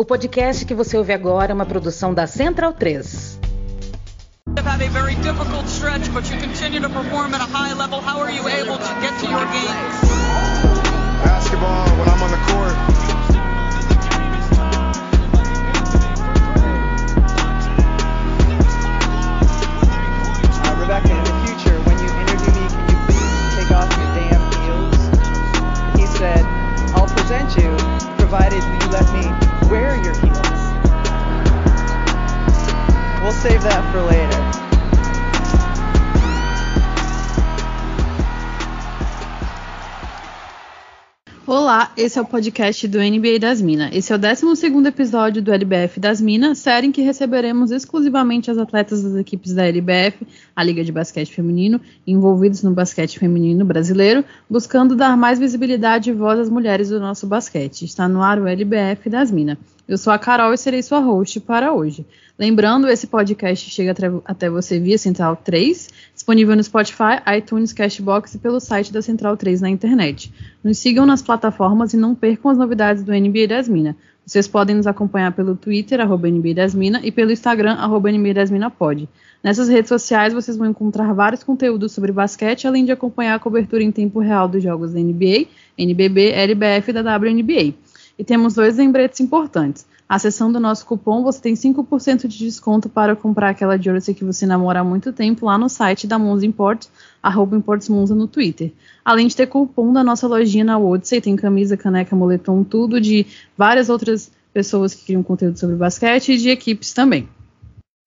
O podcast que você ouve agora é uma produção da Central 3. had a very difficult stretch, but you continue to perform at a high level. How are you able to get to your games? Basketball, when I'm on the court, save that for later. Olá, esse é o podcast do NBA das Minas. Esse é o 12 episódio do LBF das Minas, série em que receberemos exclusivamente as atletas das equipes da LBF, a Liga de Basquete Feminino, envolvidos no basquete feminino brasileiro, buscando dar mais visibilidade e voz às mulheres do nosso basquete. Está no ar o LBF das Minas. Eu sou a Carol e serei sua host para hoje. Lembrando, esse podcast chega até você via Central 3, disponível no Spotify, iTunes, Cashbox e pelo site da Central 3 na internet. Nos sigam nas plataformas e não percam as novidades do NBA das Minas. Vocês podem nos acompanhar pelo Twitter, arroba NBA das Minas, e pelo Instagram, arroba NBA das Minas pode. Nessas redes sociais vocês vão encontrar vários conteúdos sobre basquete, além de acompanhar a cobertura em tempo real dos jogos da NBA, NBB, LBF e da WNBA. E temos dois lembretes importantes. Acessando o nosso cupom, você tem 5% de desconto para comprar aquela jersey que você namora há muito tempo lá no site da Monza Imports, arroba Imports Monza no Twitter. Além de ter cupom da nossa lojinha na Odyssey, tem camisa, caneca, moletom, tudo de várias outras pessoas que criam conteúdo sobre basquete e de equipes também.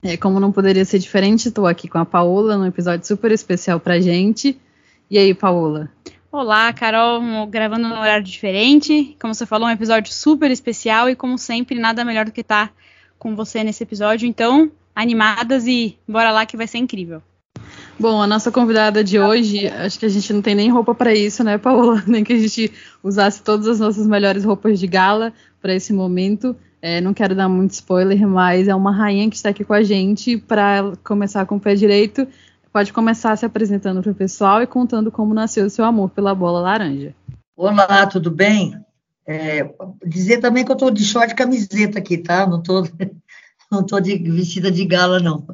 É, como não poderia ser diferente, estou aqui com a Paola num episódio super especial pra gente. E aí, Paola? Olá, Carol, gravando num horário diferente. Como você falou, um episódio super especial e, como sempre, nada melhor do que estar com você nesse episódio. Então, animadas e bora lá que vai ser incrível. Bom, a nossa convidada de hoje, acho que a gente não tem nem roupa para isso, né, Paola? Nem que a gente usasse todas as nossas melhores roupas de gala para esse momento. É, não quero dar muito spoiler, mas é uma rainha que está aqui com a gente para começar com o pé direito. Pode começar se apresentando para o pessoal e contando como nasceu o seu amor pela bola laranja. Olá, tudo bem? É, dizer também que eu estou de short e camiseta aqui, tá? Não estou não tô de, vestida de gala, não.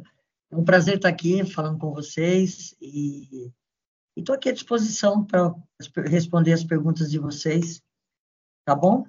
É um prazer estar aqui falando com vocês e estou aqui à disposição para responder as perguntas de vocês, tá bom?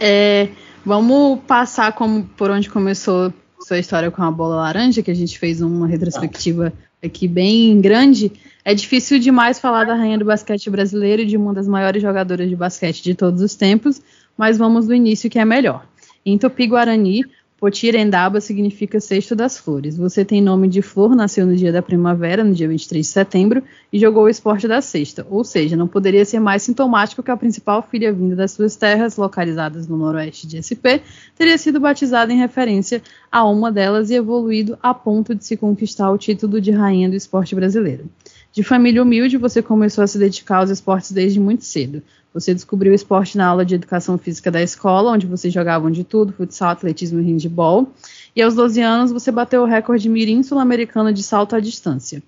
É, vamos passar como por onde começou sua história com a bola laranja, que a gente fez uma retrospectiva aqui bem grande, é difícil demais falar da rainha do basquete brasileiro e de uma das maiores jogadoras de basquete de todos os tempos, mas vamos do início que é melhor. Em Tupi-Guarani, Potirendaba significa cesto das flores. Você tem nome de flor, nasceu no dia da primavera, no dia 23 de setembro, e jogou o esporte da cesta. Ou seja, não poderia ser mais sintomático que a principal filha vinda das suas terras, localizadas no noroeste de SP, teria sido batizada em referência a uma delas e evoluído a ponto de se conquistar o título de rainha do esporte brasileiro. De família humilde, você começou a se dedicar aos esportes desde muito cedo. Você descobriu o esporte na aula de educação física da escola, onde vocês jogavam de tudo, futsal, atletismo e handball. E aos 12 anos você bateu o recorde mirim sul-americano de salto à distância.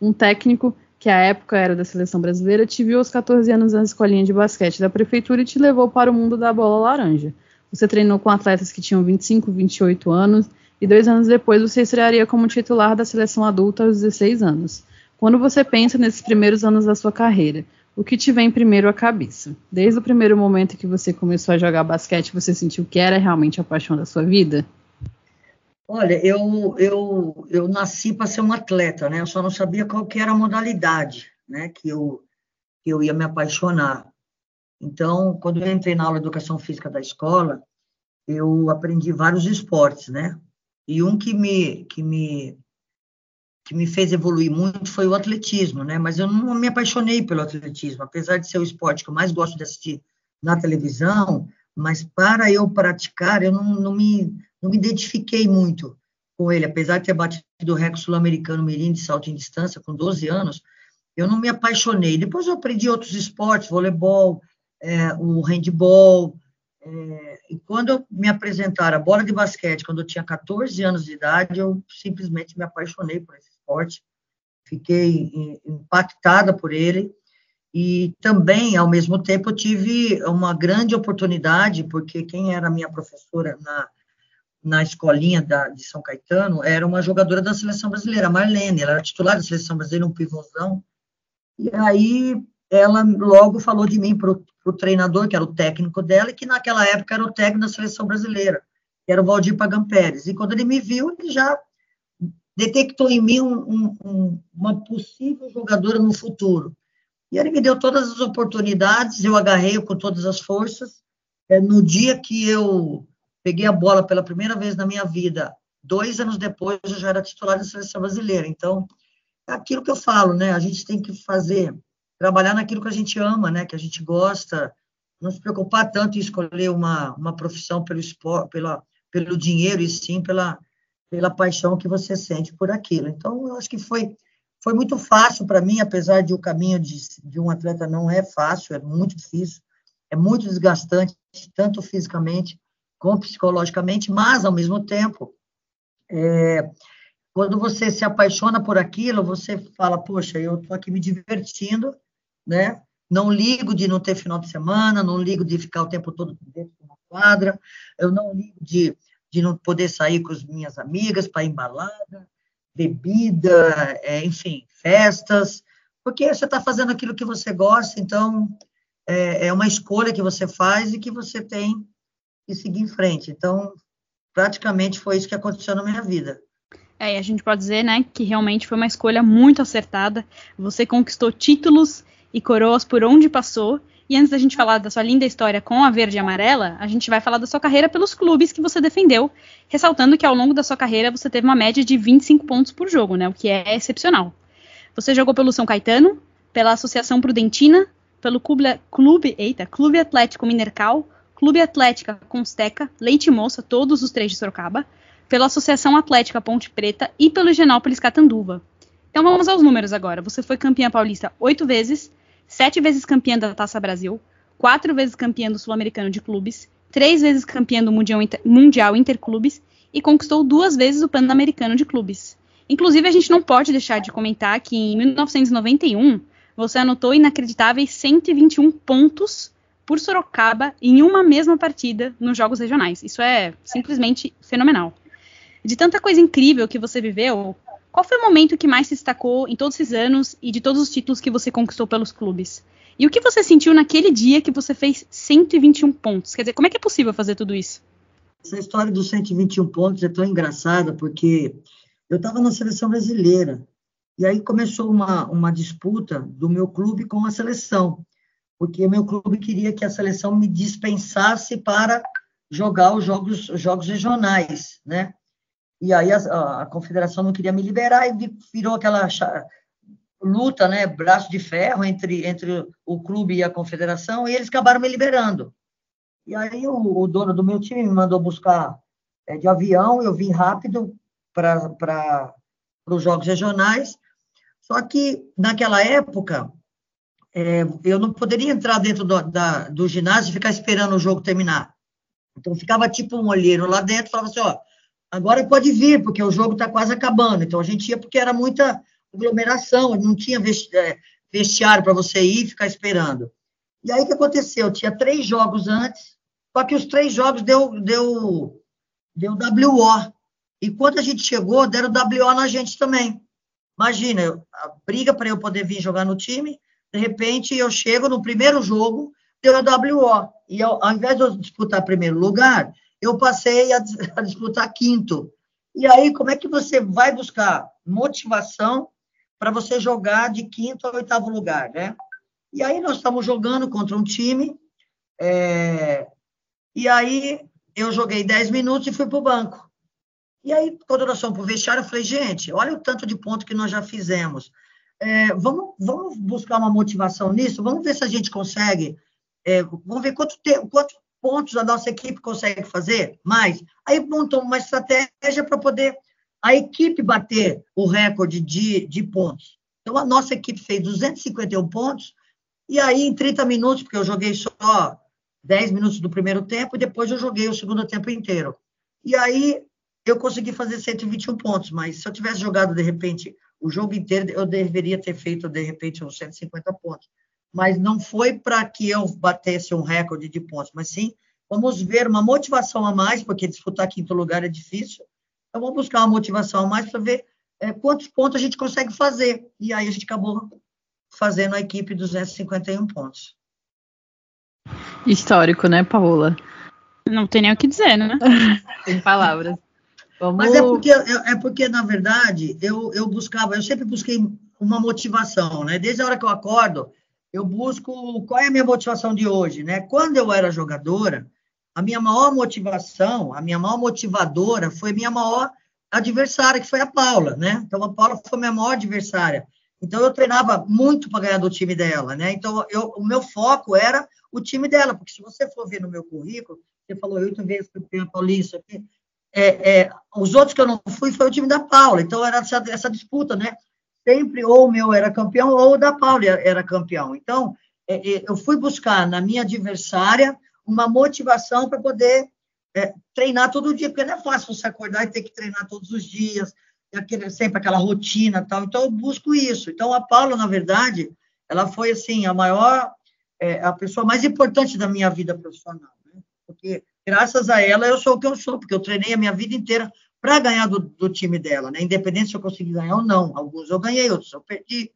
Um técnico que à época era da seleção brasileira te viu aos 14 anos na escolinha de basquete da prefeitura e te levou para o mundo da bola laranja. Você treinou com atletas que tinham 25, 28 anos e dois anos depois você estrearia como titular da seleção adulta aos 16 anos. Quando você pensa nesses primeiros anos da sua carreira, o que te vem primeiro à cabeça? Desde o primeiro momento que você começou a jogar basquete, você sentiu que era realmente a paixão da sua vida? Olha, eu, eu, eu nasci para ser um atleta, né? Eu só não sabia qual que era a modalidade, né? Que eu, que eu ia me apaixonar. Então, quando eu entrei na aula de educação física da escola, eu aprendi vários esportes, né? E um que me, que me que me fez evoluir muito foi o atletismo, né? Mas eu não me apaixonei pelo atletismo, apesar de ser o esporte que eu mais gosto de assistir na televisão, mas para eu praticar, eu não, não me, não me identifiquei muito com ele, apesar de ter batido o recorde sul-americano mirim de salto em distância com 12 anos, eu não me apaixonei. Depois eu aprendi outros esportes, voleibol, é, o handball, é, e quando me apresentaram a bola de basquete, quando eu tinha 14 anos de idade, eu simplesmente me apaixonei por esse esporte, fiquei impactada por ele E também, ao mesmo tempo, tive uma grande oportunidade, porque quem era minha professora na, na escolinha da, de São Caetano era uma jogadora da seleção brasileira, Marlene, ela era titular da seleção brasileira, um pivôzão. E aí ela logo falou de mim para o treinador, que era o técnico dela, e que naquela época era o técnico da seleção brasileira, que era o Valdir Pagan Pérez. E quando ele me viu, ele já detectou em mim um, um, uma possível jogadora no futuro. E ele me deu todas as oportunidades, eu agarrei com todas as forças. É, no dia que eu peguei a bola pela primeira vez na minha vida, dois anos depois eu já era titular da seleção brasileira. Então, é aquilo que eu falo, né? A gente tem que fazer, trabalhar naquilo que a gente ama, né? Que a gente gosta, não se preocupar tanto em escolher uma, uma profissão pelo esporte, pela, pelo dinheiro e sim pela, pela paixão que você sente por aquilo. Então, eu acho que foi foi muito fácil para mim, apesar de o caminho de, de um atleta não é fácil, é muito difícil, é muito desgastante, tanto fisicamente como psicologicamente, mas, ao mesmo tempo, é, quando você se apaixona por aquilo, você fala, poxa, eu estou aqui me divertindo, né? Não ligo de não ter final de semana, não ligo de ficar o tempo todo dentro de uma quadra, eu não ligo de, de não poder sair com as minhas amigas para embalada, bebida, é, enfim, festas, porque você está fazendo aquilo que você gosta, então é, é, uma escolha que você faz e que você tem que seguir em frente. Então, praticamente foi isso que aconteceu na minha vida. É, e a gente pode dizer, né, que realmente foi uma escolha muito acertada. Você conquistou títulos e coroas por onde passou, e antes da gente falar da sua linda história com a verde e amarela, a gente vai falar da sua carreira pelos clubes que você defendeu, ressaltando que ao longo da sua carreira você teve uma média de 25 pontos por jogo, né? O que é excepcional. Você jogou pelo São Caetano, pela Associação Prudentina, pelo Clube, Clube, eita, Clube Atlético Minercal, Clube Atlética Consteca, Leite Moça, todos os três de Sorocaba, pela Associação Atlética Ponte Preta e pelo Genópolis Catanduva. Então vamos aos números agora. Você foi campeã paulista oito vezes, sete vezes campeã da Taça Brasil, quatro vezes campeã do Sul-Americano de Clubes, três vezes campeã do Mundial, Inter, Mundial Interclubes e conquistou duas vezes o Pan-Americano de Clubes. Inclusive, a gente não pode deixar de comentar que em 1991 você anotou inacreditáveis 121 pontos por Sorocaba em uma mesma partida nos Jogos Regionais. Isso é simplesmente fenomenal. De tanta coisa incrível que você viveu, qual foi o momento que mais se destacou em todos esses anos e de todos os títulos que você conquistou pelos clubes? E o que você sentiu naquele dia que você fez 121 pontos? Quer dizer, como é que é possível fazer tudo isso? Essa história dos 121 pontos é tão engraçada, porque eu estava na seleção brasileira, e aí começou uma, uma disputa do meu clube com a seleção, porque meu clube queria que a seleção me dispensasse para jogar os jogos, os jogos regionais, né? E aí a, a, confederação não queria me liberar e virou aquela luta, né, braço de ferro entre, entre o clube e a confederação, e eles acabaram me liberando. E aí o, o dono do meu time me mandou buscar é, de avião, eu vim rápido para os jogos regionais, só que naquela época é, eu não poderia entrar dentro do, da, do ginásio e ficar esperando o jogo terminar. Então ficava tipo um olheiro lá dentro, falava assim, ó, Agora pode vir, porque o jogo está quase acabando. Então a gente ia porque era muita aglomeração, não tinha é, vestiário para você ir e ficar esperando. E aí o que aconteceu? Tinha três jogos antes, só que os três jogos deu, deu, deu WO. E quando a gente chegou, deram WO na gente também. Imagina, a briga para eu poder vir jogar no time, de repente eu chego no primeiro jogo, deu WO. E eu, ao invés de eu disputar primeiro lugar, eu passei a, a disputar quinto. E aí, como é que você vai buscar motivação para você jogar de quinto a oitavo lugar, né? E aí nós estamos jogando contra um time, é, e aí eu joguei 10 minutos e fui para o banco. E aí, quando nós fomos para o vestiário, eu falei, gente, olha o tanto de ponto que nós já fizemos. É, vamos, vamos buscar uma motivação nisso, vamos ver se a gente consegue, é, vamos ver quanto, tempo, quanto pontos a nossa equipe consegue fazer? Mais. Aí montou uma estratégia para poder a equipe bater o recorde de, de pontos. Então, a nossa equipe fez 251 pontos, e aí em 30 minutos, porque eu joguei só 10 minutos do primeiro tempo, e depois eu joguei o segundo tempo inteiro. E aí eu consegui fazer 121 pontos, mas se eu tivesse jogado, de repente, o jogo inteiro, eu deveria ter feito, de repente, uns 150 pontos. Mas não foi para que eu batesse um recorde de pontos, mas sim vamos ver uma motivação a mais, porque disputar quinto lugar é difícil. Então vamos buscar uma motivação a mais para ver é, quantos pontos a gente consegue fazer. E aí a gente acabou fazendo a equipe 251 pontos. Histórico, né, Paola? Não tem nem o que dizer, né? Sem palavras. Vamos... Mas é porque, é, é porque, na verdade, eu, eu buscava, eu sempre busquei uma motivação, né? Desde a hora que eu acordo, eu busco qual é a minha motivação de hoje, né? Quando eu era jogadora, a minha maior motivação, a minha maior motivadora foi minha maior adversária, que foi a Paula, né? Então, a Paula foi minha maior adversária. Então, eu treinava muito para ganhar do time dela, né? Então, eu, o meu foco era o time dela, porque se você for ver no meu currículo, você falou oito vezes campeã paulista, é, é, os outros que eu não fui foi o time da Paula, então era essa, essa disputa, né? Sempre ou o meu era campeão ou o da Paula era campeão. Então, é, é eu fui buscar na minha adversária uma motivação para poder é, treinar todo dia, porque não é fácil você acordar e ter que treinar todos os dias, aquele, sempre aquela rotina tal. Então, eu busco isso. Então, a Paula, na verdade, ela foi, assim, a maior, é, a pessoa mais importante da minha vida profissional, né? Porque, graças a ela, eu sou o que eu sou, porque eu treinei a minha vida inteira para ganhar do, do, time dela, né? Independente se eu consegui ganhar ou não. Alguns eu ganhei, outros eu perdi.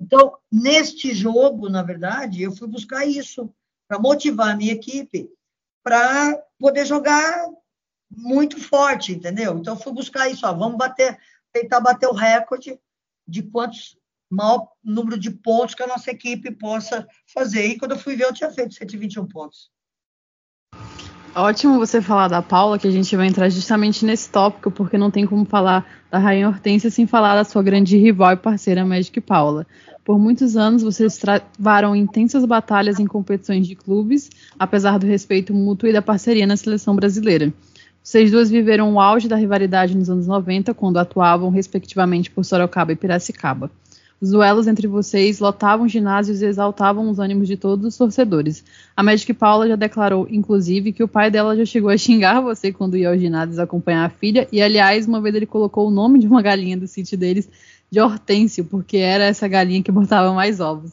Então, neste jogo, na verdade, eu fui buscar isso, para motivar a minha equipe para poder jogar muito forte, entendeu? Então, fui buscar isso, ó, vamos bater, tentar bater o recorde de quantos maior número de pontos que a nossa equipe possa fazer. E quando eu fui ver, eu tinha feito 121 pontos. Ótimo você falar da Paula, que a gente vai entrar justamente nesse tópico, porque não tem como falar da Rainha Hortência sem falar da sua grande rival e parceira Magic Paula. Por muitos anos, vocês travaram intensas batalhas em competições de clubes, apesar do respeito mútuo e da parceria na seleção brasileira. Vocês duas viveram o auge da rivalidade nos anos 90, quando atuavam, respectivamente, por Sorocaba e Piracicaba. Os duelos entre vocês lotavam ginásios e exaltavam os ânimos de todos os torcedores. A Magic Paula já declarou, inclusive, que o pai dela já chegou a xingar você quando ia aos ginásios acompanhar a filha, e aliás, uma vez ele colocou o nome de uma galinha do sítio deles de Hortêncio, porque era essa galinha que botava mais ovos.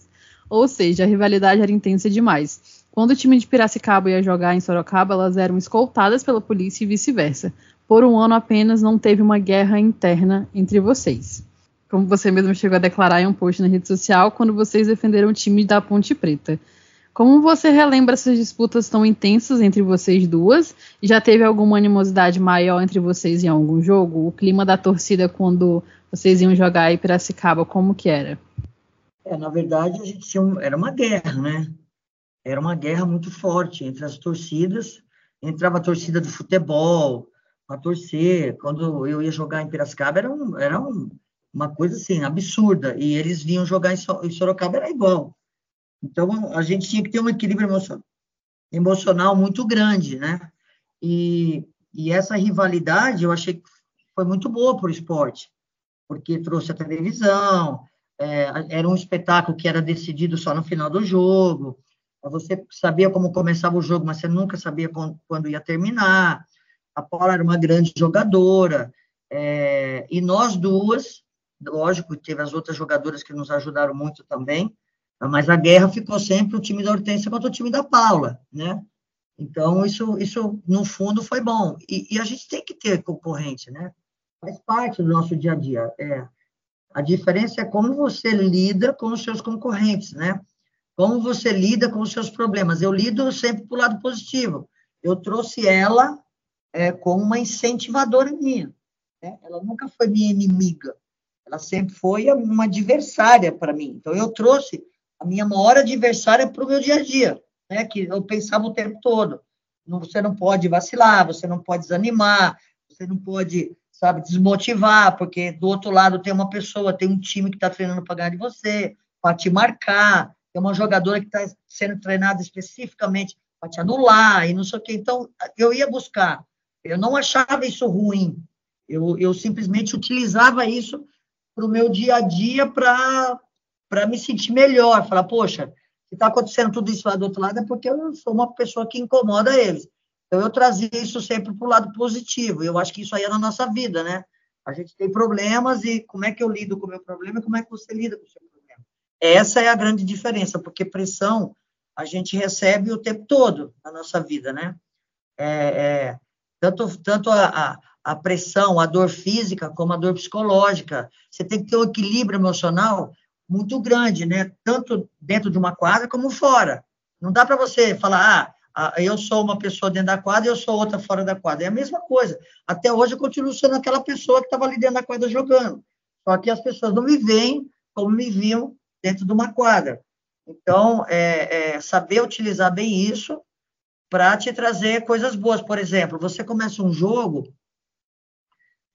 Ou seja, a rivalidade era intensa demais. Quando o time de Piracicaba ia jogar em Sorocaba, elas eram escoltadas pela polícia e vice-versa. Por um ano apenas não teve uma guerra interna entre vocês. Como você mesmo chegou a declarar em um post na rede social, quando vocês defenderam o time da Ponte Preta. Como você relembra essas disputas tão intensas entre vocês duas? Já teve alguma animosidade maior entre vocês em algum jogo? O clima da torcida quando vocês iam jogar em Piracicaba, como que era? É, na verdade, a gente tinha um, era uma guerra, né? Era uma guerra muito forte entre as torcidas. Entrava a torcida do futebol a torcer. Quando eu ia jogar em Piracicaba, era, um, era um, uma coisa assim, absurda. E eles vinham jogar em Sorocaba, era igual. Então, a gente tinha que ter um equilíbrio emocional, muito grande, né? E, e essa rivalidade eu achei que foi muito boa para o esporte porque trouxe a televisão, é, era um espetáculo que era decidido só no final do jogo, você sabia como começava o jogo, mas você nunca sabia quando ia terminar. A Paula era uma grande jogadora, é, e nós duas, lógico, teve as outras jogadoras que nos ajudaram muito também, mas a guerra ficou sempre o time da Hortência contra o time da Paula, né? Então, isso, isso no fundo, foi bom. E, e a gente tem que ter concorrente, né? faz parte do nosso dia a dia. É, a diferença é como você lida com os seus concorrentes, né? Como você lida com os seus problemas. Eu lido sempre para o lado positivo. Eu trouxe ela é, como uma incentivadora minha. Né? Ela nunca foi minha inimiga. Ela sempre foi uma adversária para mim. Então, eu trouxe a minha maior adversária para o meu dia a dia, né? que eu pensava o tempo todo. Você não pode vacilar, você não pode desanimar, você não pode sabe, desmotivar, porque do outro lado tem uma pessoa, tem um time que está treinando para ganhar de você, para te marcar, tem uma jogadora que está sendo treinada especificamente para te anular e não sei o quê. Então, eu ia buscar. Eu não achava isso ruim. Eu, eu simplesmente utilizava isso para o meu dia a dia para me sentir melhor. Falar, poxa, se está acontecendo tudo isso lá do outro lado é porque eu sou uma pessoa que incomoda eles. Então, eu trazia isso sempre para o lado positivo. Eu acho que isso aí é na nossa vida, né? A gente tem problemas e como é que eu lido com o meu problema e como é que você lida com o seu problema. Essa é a grande diferença, porque pressão a gente recebe o tempo todo na nossa vida, né? É, é, tanto tanto a, a, a, pressão, a dor física, como a dor psicológica. Você tem que ter um equilíbrio emocional muito grande, né? Tanto dentro de uma quadra como fora. Não dá para você falar, ah, eu sou uma pessoa dentro da quadra e eu sou outra fora da quadra. É a mesma coisa. Até hoje eu continuo sendo aquela pessoa que estava ali dentro da quadra jogando. Só que as pessoas não me veem como me viam dentro de uma quadra. Então, é, é saber utilizar bem isso para te trazer coisas boas. Por exemplo, você começa um jogo,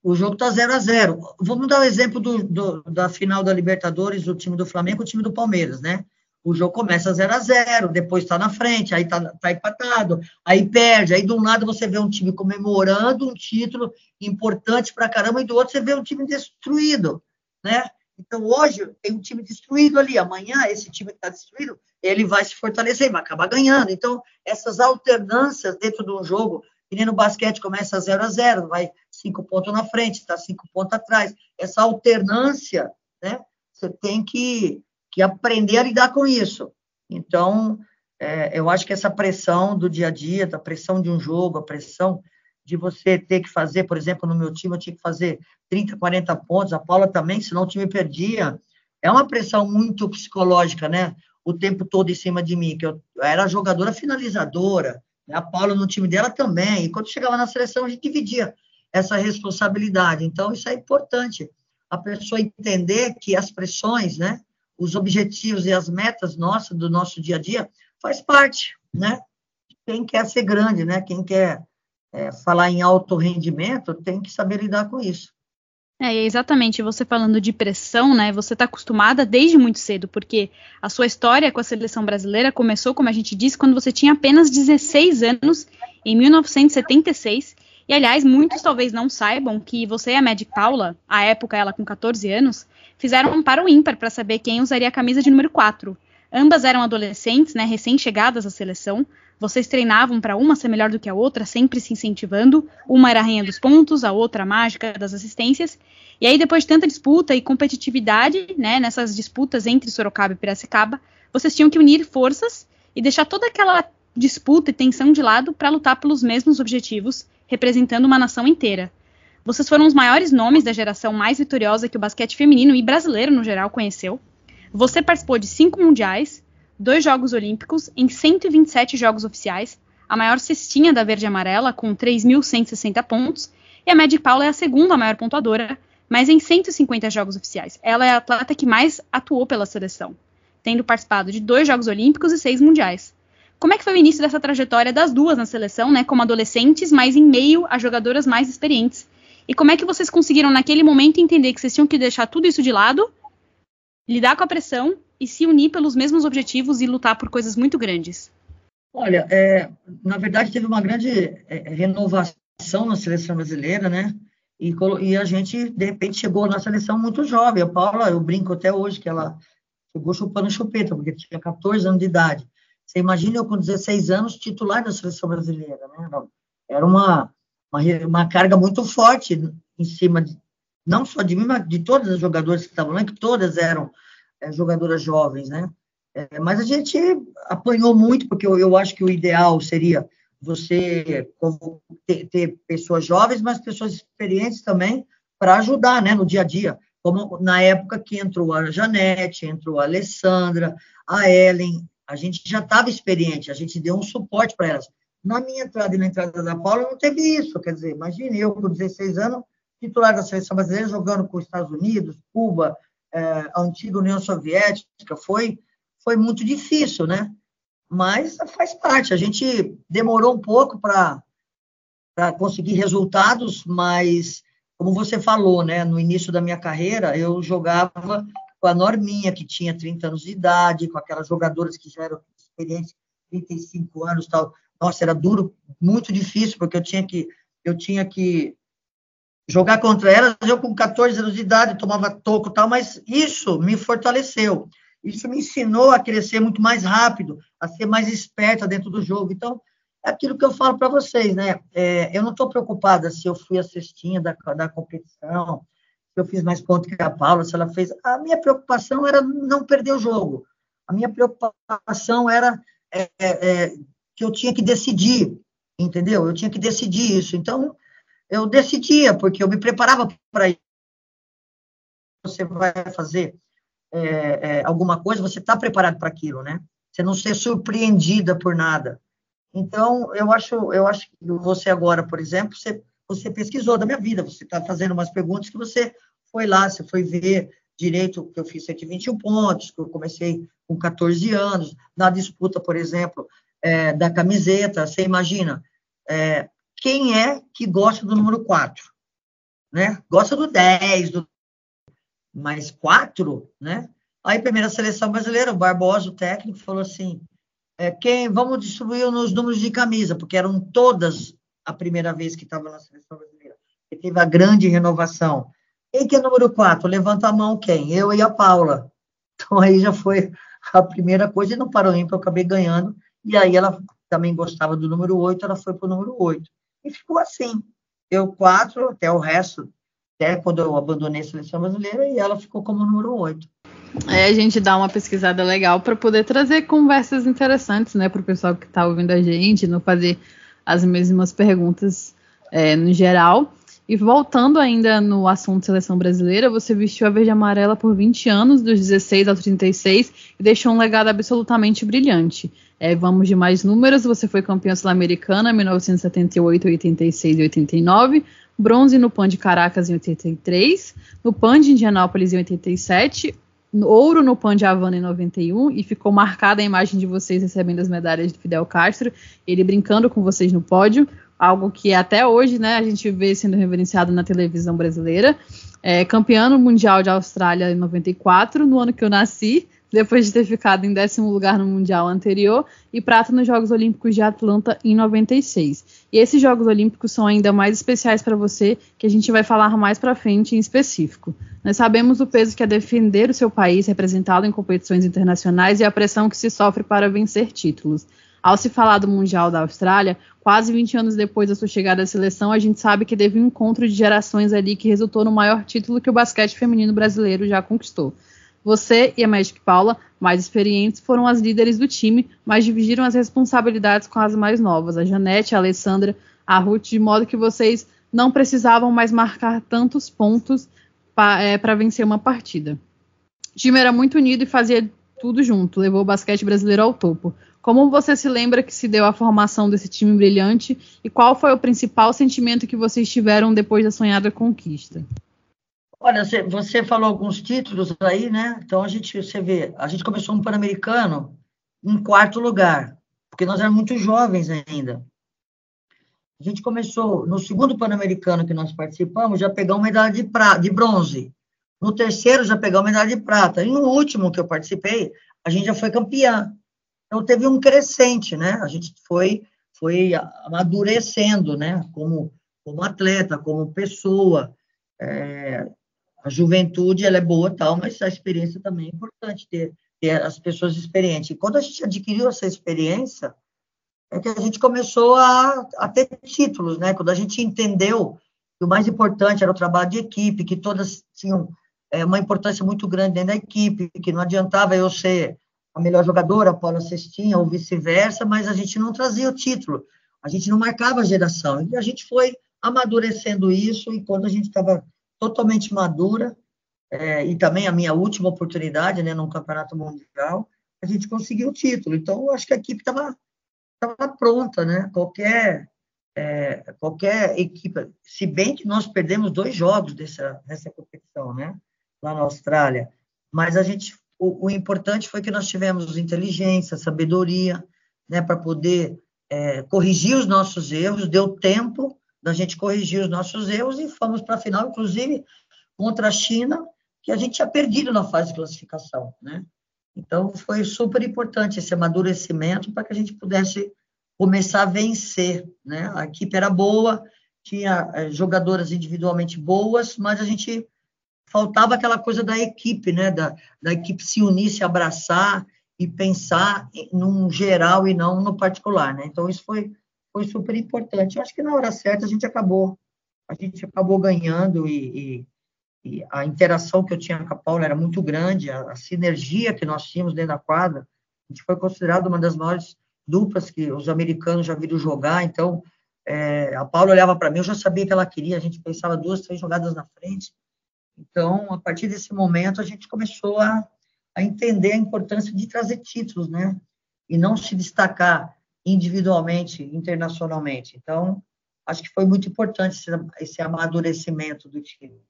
o jogo está 0 a 0 Vamos dar o um exemplo do, do, da final da Libertadores, do time do Flamengo e o time do Palmeiras, né? O jogo começa 0 a 0 depois está na frente, aí está tá empatado, aí perde, aí de um lado você vê um time comemorando um título importante para caramba, e do outro você vê um time destruído, né? Então, hoje, tem um time destruído ali. Amanhã, esse time que está destruído, ele vai se fortalecer, vai acabar ganhando. Então, essas alternâncias dentro de um jogo, que nem no basquete começa 0 a 0 vai cinco pontos na frente, está cinco pontos atrás. Essa alternância, né? Você tem que, que aprender a lidar com isso. Então, é, eu acho que essa pressão do dia a dia, da pressão de um jogo, a pressão de você ter que fazer, por exemplo, no meu time eu tinha que fazer 30, 40 pontos, a Paula também, senão o time perdia. É uma pressão muito psicológica, né? O tempo todo em cima de mim, que eu, era jogadora finalizadora, né? a Paula no time dela também, e quando chegava na seleção a gente dividia essa responsabilidade. Então, isso é importante, a pessoa entender que as pressões, né? Os objetivos e as metas nossas, do nosso dia a dia, faz parte, né? Quem quer ser grande, né? Quem quer é, falar em alto rendimento, tem que saber lidar com isso. É, exatamente. Você falando de pressão, né? Você está acostumada desde muito cedo, porque a sua história com a seleção brasileira começou, como a gente disse, quando você tinha apenas 16 anos, em 1976. E, aliás, muitos talvez não saibam que você e a Magic Paula, à época ela com 14 anos, fizeram um para o ímpar para saber quem usaria a camisa de número 4. Ambas eram adolescentes, né, recém-chegadas à seleção, vocês treinavam para uma ser melhor do que a outra, sempre se incentivando. Uma era a rainha dos pontos, a outra a mágica das assistências. E aí, depois de tanta disputa e competitividade, né, nessas disputas entre Sorocaba e Piracicaba, vocês tinham que unir forças e deixar toda aquela disputa e tensão de lado para lutar pelos mesmos objetivos, representando uma nação inteira. Vocês foram os maiores nomes da geração mais vitoriosa que o basquete feminino e brasileiro no geral conheceu. Você participou de cinco mundiais, dois Jogos Olímpicos em 127 jogos oficiais, a maior cestinha da verde amarela, com 3.160 pontos, e a Magic Paula é a segunda maior pontuadora, mas em 150 jogos oficiais. Ela é a atleta que mais atuou pela seleção, tendo participado de dois Jogos Olímpicos e seis Mundiais. Como é que foi o início dessa trajetória das duas na seleção, né, como adolescentes, mas em meio a jogadoras mais experientes? E como é que vocês conseguiram naquele momento entender que vocês tinham que deixar tudo isso de lado, lidar com a pressão e se unir pelos mesmos objetivos e lutar por coisas muito grandes? Olha, é, na verdade teve uma grande é, renovação na seleção brasileira, né? E, e, a gente, de repente, chegou na seleção muito jovem. A Paula, eu brinco até hoje que ela chegou chupando chupeta, porque tinha 14 anos de idade. Você imagina eu com 16 anos titular da seleção brasileira, né? Era uma, uma, uma carga muito forte em cima de, não só de mim, mas de todas as jogadoras que estavam lá, que todas eram é, jogadoras jovens, né? É, mas a gente apanhou muito, porque eu, eu acho que o ideal seria você ter, ter, pessoas jovens, mas pessoas experientes também para ajudar, né, no dia a dia. Como na época que entrou a Janete, entrou a Alessandra, a Ellen, a gente já estava experiente, a gente deu um suporte para elas. Na minha entrada e na entrada da Paula não teve isso, quer dizer, imagine eu com 16 anos, titular da seleção brasileira, jogando com os Estados Unidos, Cuba, é, a antiga União Soviética, foi, foi muito difícil, né? Mas faz parte, a gente demorou um pouco para conseguir resultados, mas, como você falou, né, no início da minha carreira, eu jogava com a Norminha, que tinha 30 anos de idade, com aquelas jogadoras que já eram experientes, 35 anos tal. Nossa, era duro, muito difícil, porque eu tinha que, eu tinha que jogar contra elas, eu com 14 anos de idade tomava toco tal, mas isso me fortaleceu. Isso me ensinou a crescer muito mais rápido, a ser mais esperta dentro do jogo. Então, é aquilo que eu falo para vocês, né? É, eu não estou preocupada se eu fui a cestinha da, da competição, eu fiz mais pontos que a Paula, se ela fez. A minha preocupação era não perder o jogo. A minha preocupação era é, é, é, que eu tinha que decidir, entendeu? Eu tinha que decidir isso. Então, eu decidia, porque eu me preparava para isso. Você vai fazer é, é, alguma coisa, você está preparado para aquilo, né? Você não ser surpreendida por nada. Então, eu acho, eu acho que você agora, por exemplo, você, você pesquisou da minha vida, você está fazendo umas perguntas que você foi lá, você foi ver direito que eu fiz 121 pontos, que eu comecei com 14 anos, na disputa, por exemplo, é, da camiseta, você imagina, é, quem é que gosta do número 4? Né? Gosta do 10, do... mas 4, né? Aí, primeira seleção brasileira, o Barbosa, o técnico, falou assim, é, quem, vamos distribuir nos números de camisa, porque eram todas a primeira vez que estava na seleção brasileira. E teve a grande renovação. Quem que é número 4? Levanta a mão quem? Eu e a Paula. Então aí já foi a primeira coisa, e no Paroímpa eu acabei ganhando, e aí ela também gostava do número 8, ela foi para o número 8. E ficou assim. Eu quatro, até o resto, até quando eu abandonei a seleção brasileira, e ela ficou como número 8. É, a gente dá uma pesquisada legal para poder trazer conversas interessantes, né, para o pessoal que está ouvindo a gente, não fazer as mesmas perguntas é, no geral. E voltando ainda no assunto seleção brasileira, você vestiu a verde amarela por 20 anos, dos 16 aos 36, e deixou um legado absolutamente brilhante. É, vamos de mais números, você foi campeã sul-americana em 1978, 86 e 89, bronze no PAN de Caracas em 83, no PAN de Indianápolis em 87, ouro no Pan de Havana em 91 e ficou marcada a imagem de vocês recebendo as medalhas de Fidel Castro, ele brincando com vocês no pódio, algo que até hoje né, a gente vê sendo reverenciado na televisão brasileira. É, campeão mundial de Austrália em 94, no ano que eu nasci, depois de ter ficado em décimo lugar no Mundial anterior, e prata nos Jogos Olímpicos de Atlanta em 96. E esses Jogos Olímpicos são ainda mais especiais para você, que a gente vai falar mais para frente em específico. Nós sabemos o peso que é defender o seu país, representá-lo em competições internacionais e a pressão que se sofre para vencer títulos. Ao se falar do Mundial da Austrália, quase 20 anos depois da sua chegada à seleção, a gente sabe que teve um encontro de gerações ali que resultou no maior título que o basquete feminino brasileiro já conquistou. Você e a Magic Paula, mais experientes, foram as líderes do time, mas dividiram as responsabilidades com as mais novas, a Janete, a Alessandra, a Ruth, de modo que vocês não precisavam mais marcar tantos pontos para é, vencer uma partida. O time era muito unido e fazia tudo junto, levou o basquete brasileiro ao topo. Como você se lembra que se deu a formação desse time brilhante e qual foi o principal sentimento que vocês tiveram depois da sonhada conquista? Olha, você falou alguns títulos aí, né? Então a gente, você vê, a gente começou um Pan-Americano em quarto lugar, porque nós éramos muito jovens ainda. A gente começou, no segundo Pan-Americano que nós participamos, já pegamos medalha de, pra, de bronze. No terceiro, já pegamos medalha de prata. E no último que eu participei, a gente já foi campeã. Então, teve um crescente, né? A gente foi, foi amadurecendo, né? Como, como atleta, como pessoa. É, a juventude, ela é boa tal, mas a experiência também é importante ter, ter as pessoas experientes. E quando a gente adquiriu essa experiência, é que a gente começou a, a ter títulos, né? Quando a gente entendeu que o mais importante era o trabalho de equipe, que todas tinham é, uma importância muito grande dentro da equipe, que não adiantava eu ser a melhor jogadora, a Paula Cestinha, ou vice-versa, mas a gente não trazia o título, a gente não marcava a geração. E a gente foi amadurecendo isso, e quando a gente estava totalmente madura, é, e também a minha última oportunidade, né, no Campeonato Mundial, a gente conseguiu o título. Então, eu acho que a equipe estava estava pronta, né? Qualquer é, qualquer equipe, se bem que nós perdemos dois jogos dessa dessa competição, né? Lá na Austrália, mas a gente o, o importante foi que nós tivemos inteligência, sabedoria, né? Para poder é, corrigir os nossos erros, deu tempo da gente corrigir os nossos erros e fomos para a final, inclusive contra a China, que a gente tinha perdido na fase de classificação, né? Então, foi super importante esse amadurecimento para que a gente pudesse começar a vencer. Né? A equipe era boa, tinha é, jogadoras individualmente boas, mas a gente faltava aquela coisa da equipe, né? da, da equipe se unir, se abraçar e pensar num geral e não no particular. Né? Então, isso foi, foi super importante. Eu acho que na hora certa a gente acabou, a gente acabou ganhando e, e a interação que eu tinha com a Paula era muito grande, a, a sinergia que nós tínhamos dentro da quadra, a gente foi considerado uma das maiores duplas que os americanos já viram jogar, então é, a Paula olhava para mim, eu já sabia que ela queria, a gente pensava duas, três jogadas na frente. Então, a partir desse momento, a gente começou a, a entender a importância de trazer títulos, né? E não se destacar individualmente, internacionalmente. Então, acho que foi muito importante esse, esse amadurecimento do time.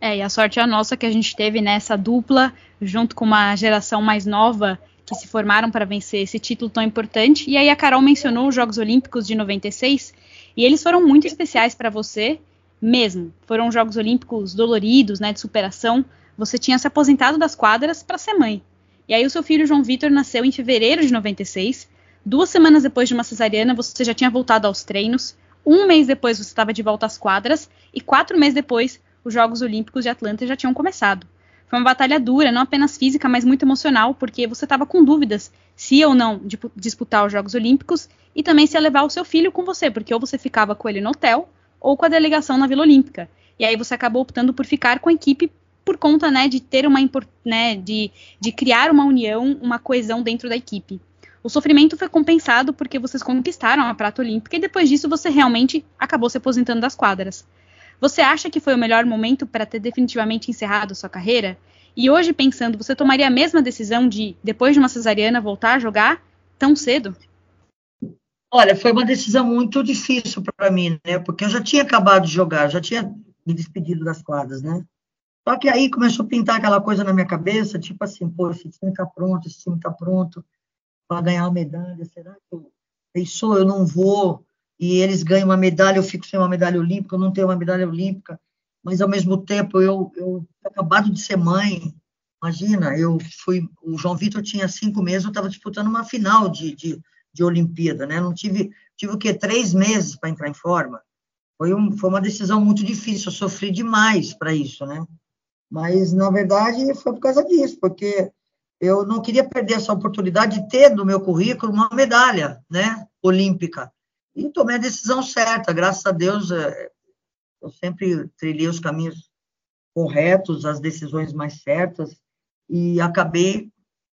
É, e a sorte é a nossa que a gente teve nessa dupla, junto com uma geração mais nova que se formaram para vencer esse título tão importante. E aí a Carol mencionou os Jogos Olímpicos de 96, e eles foram muito especiais para você mesmo. Foram Jogos Olímpicos doloridos, né, de superação. Você tinha se aposentado das quadras para ser mãe. E aí o seu filho João Vitor nasceu em fevereiro de 96. Duas semanas depois de uma cesariana, você já tinha voltado aos treinos. Um mês depois, você estava de volta às quadras. E quatro meses depois, os Jogos Olímpicos de Atlanta já tinham começado. Foi uma batalha dura, não apenas física, mas muito emocional, porque você estava com dúvidas se ou não disputar os Jogos Olímpicos e também se ia levar o seu filho com você, porque ou você ficava com ele no hotel ou com a delegação na Vila Olímpica. E aí você acabou optando por ficar com a equipe por conta, né, de ter uma né, de, de criar uma união, uma coesão dentro da equipe. O sofrimento foi compensado porque vocês conquistaram a prata olímpica e depois disso você realmente acabou se aposentando das quadras. Você acha que foi o melhor momento para ter definitivamente encerrado sua carreira? E hoje, pensando, você tomaria a mesma decisão de, depois de uma cesariana, voltar a jogar tão cedo? Olha, foi uma decisão muito difícil para mim, né? Porque eu já tinha acabado de jogar, já tinha me despedido das quadras, né? Só que aí começou a pintar aquela coisa na minha cabeça, tipo assim, pô, esse time está pronto, esse time está pronto para ganhar uma medalha, será que eu pensou, eu não vou? E eles ganham uma medalha, eu fico sem uma medalha olímpica, eu não tenho uma medalha olímpica, mas ao mesmo tempo eu, eu acabado de ser mãe, imagina, eu fui, o João Vitor tinha cinco meses, eu estava disputando uma final de, de, de Olimpíada, né? Não tive, tive o quê? Três meses para entrar em forma. Foi, um, foi uma decisão muito difícil, eu sofri demais para isso, né? Mas, na verdade, foi por causa disso, porque eu não queria perder essa oportunidade de ter no meu currículo uma medalha, né, olímpica e tomei a decisão certa. Graças a Deus, é, eu sempre trilhei os caminhos corretos, as decisões mais certas, e acabei,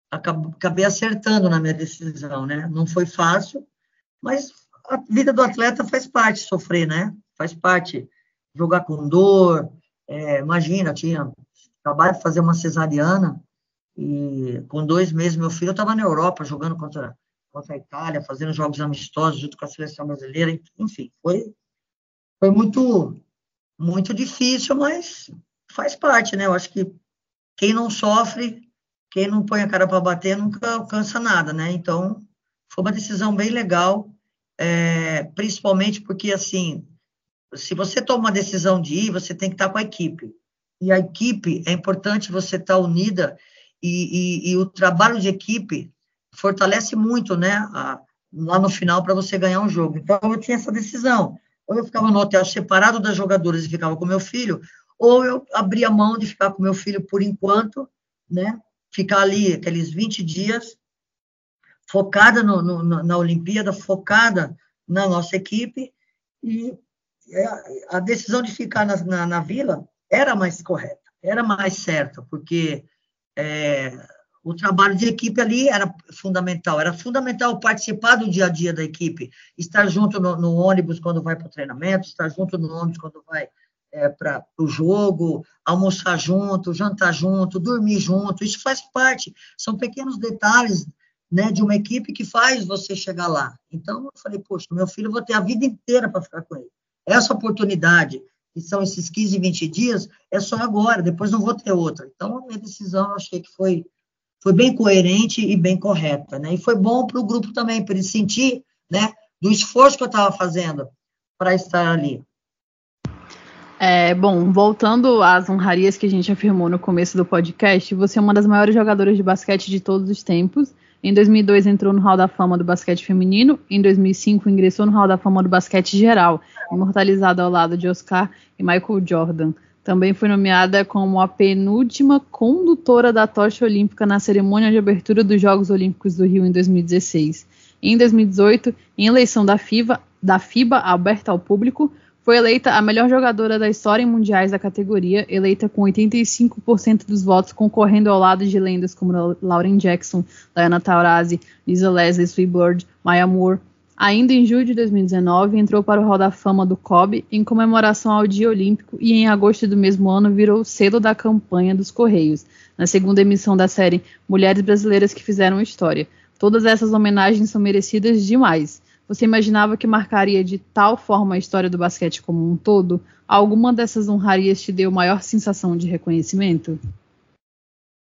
acabei acertando na minha decisão, né? Não foi fácil, mas a vida do atleta faz parte sofrer, né? Faz parte jogar com dor. É, imagina, tinha acabado de fazer uma cesariana e com dois meses meu filho estava na Europa jogando contra contra a Itália, fazendo jogos amistosos junto com a seleção brasileira, enfim, foi, foi muito, muito difícil, mas faz parte, né? Eu acho que quem não sofre, quem não põe a cara para bater, nunca alcança nada, né? Então, foi uma decisão bem legal, é, principalmente porque, assim, se você toma uma decisão de ir, você tem que estar com a equipe. E a equipe, é importante você estar unida, e, e, e o trabalho de equipe fortalece muito, né, a, lá no final para você ganhar um jogo. Então eu tinha essa decisão. Ou eu ficava no hotel separado das jogadoras e ficava com meu filho, ou eu abria mão de ficar com meu filho por enquanto, né, ficar ali aqueles 20 dias focada no, no, na Olimpíada, focada na nossa equipe e a decisão de ficar na, na, na vila era mais correta, era mais certa, porque é, o trabalho de equipe ali era fundamental. Era fundamental participar do dia a dia da equipe, estar junto no, no ônibus quando vai para o treinamento, estar junto no ônibus quando vai é, para o jogo, almoçar junto, jantar junto, dormir junto. Isso faz parte. São pequenos detalhes né, de uma equipe que faz você chegar lá. Então, eu falei, poxa, meu filho, eu vou ter a vida inteira para ficar com ele. Essa oportunidade, que são esses 15, 20 dias, é só agora, depois não vou ter outra. Então, a minha decisão, eu achei que foi foi bem coerente e bem correta, né? E foi bom para o grupo também, para ele sentir, né, do esforço que eu estava fazendo para estar ali. É, bom, voltando às honrarias que a gente afirmou no começo do podcast, você é uma das maiores jogadoras de basquete de todos os tempos. Em 2002 entrou no Hall da Fama do basquete feminino, em 2005 ingressou no Hall da Fama do basquete geral, imortalizado ao lado de Oscar e Michael Jordan. Também foi nomeada como a penúltima condutora da tocha olímpica na cerimônia de abertura dos Jogos Olímpicos do Rio em 2016. Em 2018, em eleição da FIBA, da FIBA aberta ao público, Foi eleita a melhor jogadora da história em mundiais da categoria, eleita com 85% dos votos, concorrendo ao lado de lendas como Lauren Jackson, Diana Taurasi, Lisa Leslie, Sue Bird, Maya Moore. Ainda em julho de 2019, entrou para o Hall da Fama do COB em comemoração ao Dia Olímpico e em agosto do mesmo ano virou selo da campanha dos Correios, na segunda emissão da série Mulheres Brasileiras que Fizeram História. Todas essas homenagens são merecidas demais. Você imaginava que marcaria de tal forma a história do basquete como um todo? Alguma dessas honrarias te deu maior sensação de reconhecimento?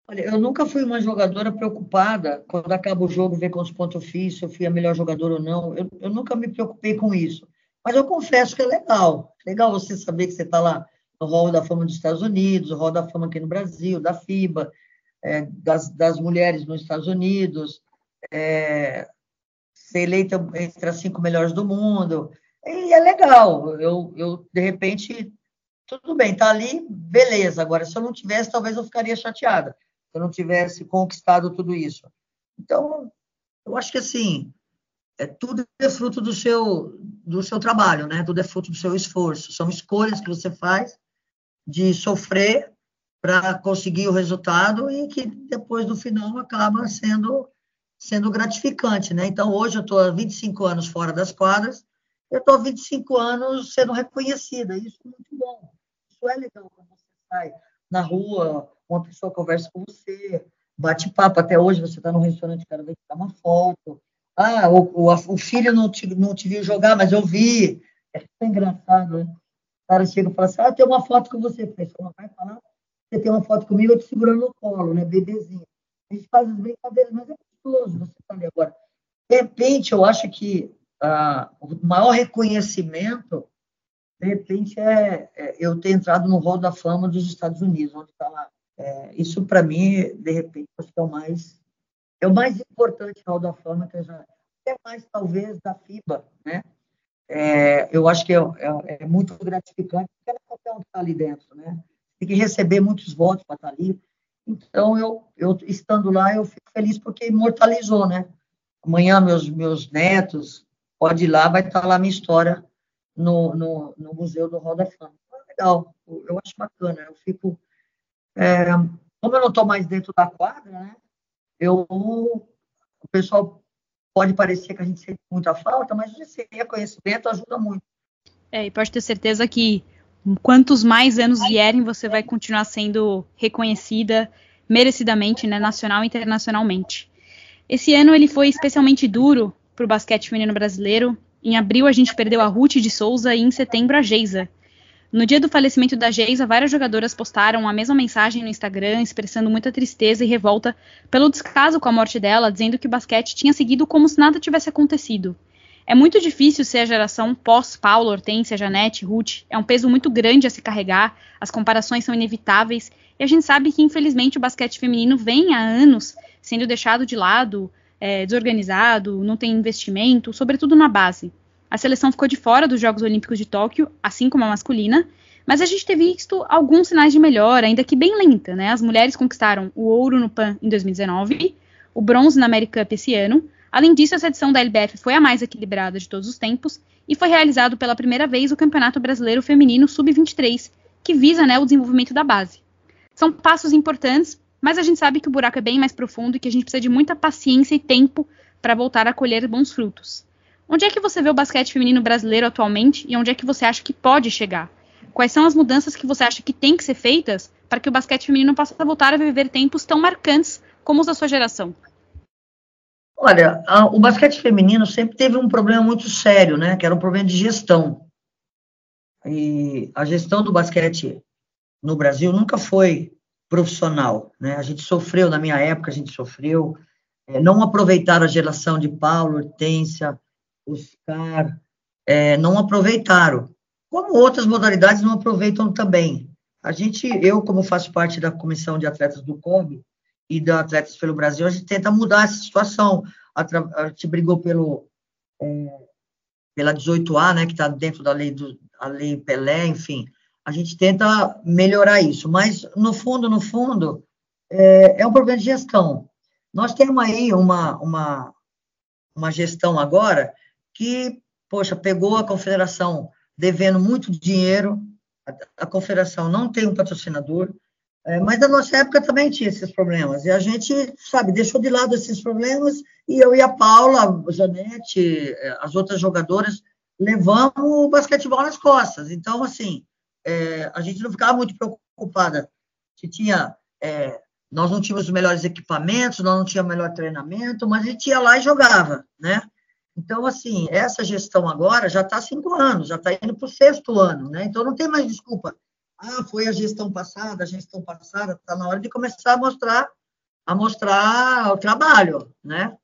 Olha, eu nunca fui uma jogadora preocupada quando acaba o jogo, ver quantos pontos eu fiz, se eu fui a melhor jogadora ou não. Eu, eu nunca me preocupei com isso. Mas eu confesso que é legal. Legal você saber que você está lá no Hall da Fama dos Estados Unidos, no Hall da Fama aqui no Brasil, da FIBA, é, das, das mulheres nos Estados Unidos. É, ser eleita entre as cinco melhores do mundo. E é legal. Eu, eu de repente, tudo bem, tá ali, beleza. Agora, se eu não tivesse, talvez eu ficaria chateada. Se eu não tivesse conquistado tudo isso. Então, eu acho que assim, é, tudo é fruto do seu, do seu trabalho, né? Tudo é fruto do seu esforço. São escolhas que você faz de sofrer para conseguir o resultado e que depois no final acaba sendo sendo gratificante, né? Então, hoje eu estou há 25 anos fora das quadras, eu estou há 25 anos sendo reconhecida, isso é muito bom. Isso é legal quando você sai na rua, uma pessoa conversa com você, bate papo, até hoje você está no restaurante, o cara vai tirar uma foto, ah, o, o, o, filho não te, não te viu jogar, mas eu vi. É engraçado, né? O cara chega e fala assim, ah, tem uma foto com você. Pessoa vai falar, você tem uma foto comigo, eu te segurando no colo, né, bebezinho. A gente faz as brincadeiras, mas é gostoso você está ali agora. De repente, eu acho que ah, o maior reconhecimento, de repente, é, é, eu ter entrado no Hall da Fama dos Estados Unidos, onde está lá. É, isso, para mim, de repente, acho que é o mais, é o mais importante Hall da Fama que eu já. Até mais, talvez, da FIBA, né? É, eu acho que é, é, é muito gratificante, porque não é qualquer um que está ali dentro, né? Tem que receber muitos votos para estar tá ali. Então, eu, eu estando lá, eu fico feliz porque imortalizou, né? Amanhã, meus, meus netos, pode ir lá, vai estar lá minha história no, no, no Museu do Roda Fama. É legal, eu acho bacana. Eu fico. É, como eu não estou mais dentro da quadra, né? Eu, o pessoal pode parecer que a gente sente muita falta, mas esse reconhecimento ajuda muito. É, e pode ter certeza que quantos mais anos vierem, você vai continuar sendo reconhecida merecidamente, né, nacional e internacionalmente. Esse ano ele foi especialmente duro para o basquete feminino brasileiro. Em abril a gente perdeu a Ruth de Souza e em setembro a Geisa. No dia do falecimento da Geisa, várias jogadoras postaram a mesma mensagem no Instagram, expressando muita tristeza e revolta pelo descaso com a morte dela, dizendo que o basquete tinha seguido como se nada tivesse acontecido. É muito difícil ser a geração pós-Paulo, Hortência, Janete, Ruth. É um peso muito grande a se carregar, as comparações são inevitáveis, e a gente sabe que, infelizmente, o basquete feminino vem há anos sendo deixado de lado, é, desorganizado, não tem investimento, sobretudo na base. A seleção ficou de fora dos Jogos Olímpicos de Tóquio, assim como a masculina, mas a gente tem visto alguns sinais de melhora, ainda que bem lenta. Né? As mulheres conquistaram o ouro no PAN em 2019, o bronze na American Cup esse ano, Além disso, essa edição da LBF foi a mais equilibrada de todos os tempos e foi realizado pela primeira vez o Campeonato Brasileiro Feminino Sub-23, que visa né, o desenvolvimento da base. São passos importantes, mas a gente sabe que o buraco é bem mais profundo e que a gente precisa de muita paciência e tempo para voltar a colher bons frutos. Onde é que você vê o basquete feminino brasileiro atualmente e onde é que você acha que pode chegar? Quais são as mudanças que você acha que tem que ser feitas para que o basquete feminino possa voltar a viver tempos tão marcantes como os da sua geração? Olha, a, o basquete feminino sempre teve um problema muito sério, né? Que era um problema de gestão. E a gestão do basquete no Brasil nunca foi profissional, né? A gente sofreu, na minha época, a gente sofreu. É, não aproveitaram a geração de Paulo, Hortência, Oscar, é, não aproveitaram. Como outras modalidades não aproveitam também. A gente, eu, como faço parte da comissão de atletas do COB, e da Atletas pelo Brasil, a gente tenta mudar essa situação. A, gente brigou pelo, é, pela 18A, né, que está dentro da lei, do, a lei Pelé, enfim. A gente tenta melhorar isso, mas no fundo, no fundo, é, é um problema de gestão. Nós temos aí uma, uma, uma gestão agora que, poxa, pegou a confederação devendo muito dinheiro, a, a confederação não tem um patrocinador, é, mas na nossa época também tinha esses problemas, e a gente, sabe, deixou de lado esses problemas, e eu e a Paula, a Janete, é, as outras jogadoras, levamos o basquetebol nas costas. Então, assim, é, a gente não ficava muito preocupada se tinha. É, nós não tínhamos os melhores equipamentos, nós não tínhamos o melhor treinamento, mas a gente ia lá e jogava, né? Então, assim, essa gestão agora já está cinco anos, já está indo para o sexto ano, né? Então, não tem mais desculpa. Ah, foi a gestão passada, a gestão passada, está na hora de começar a mostrar, a mostrar o trabalho, né?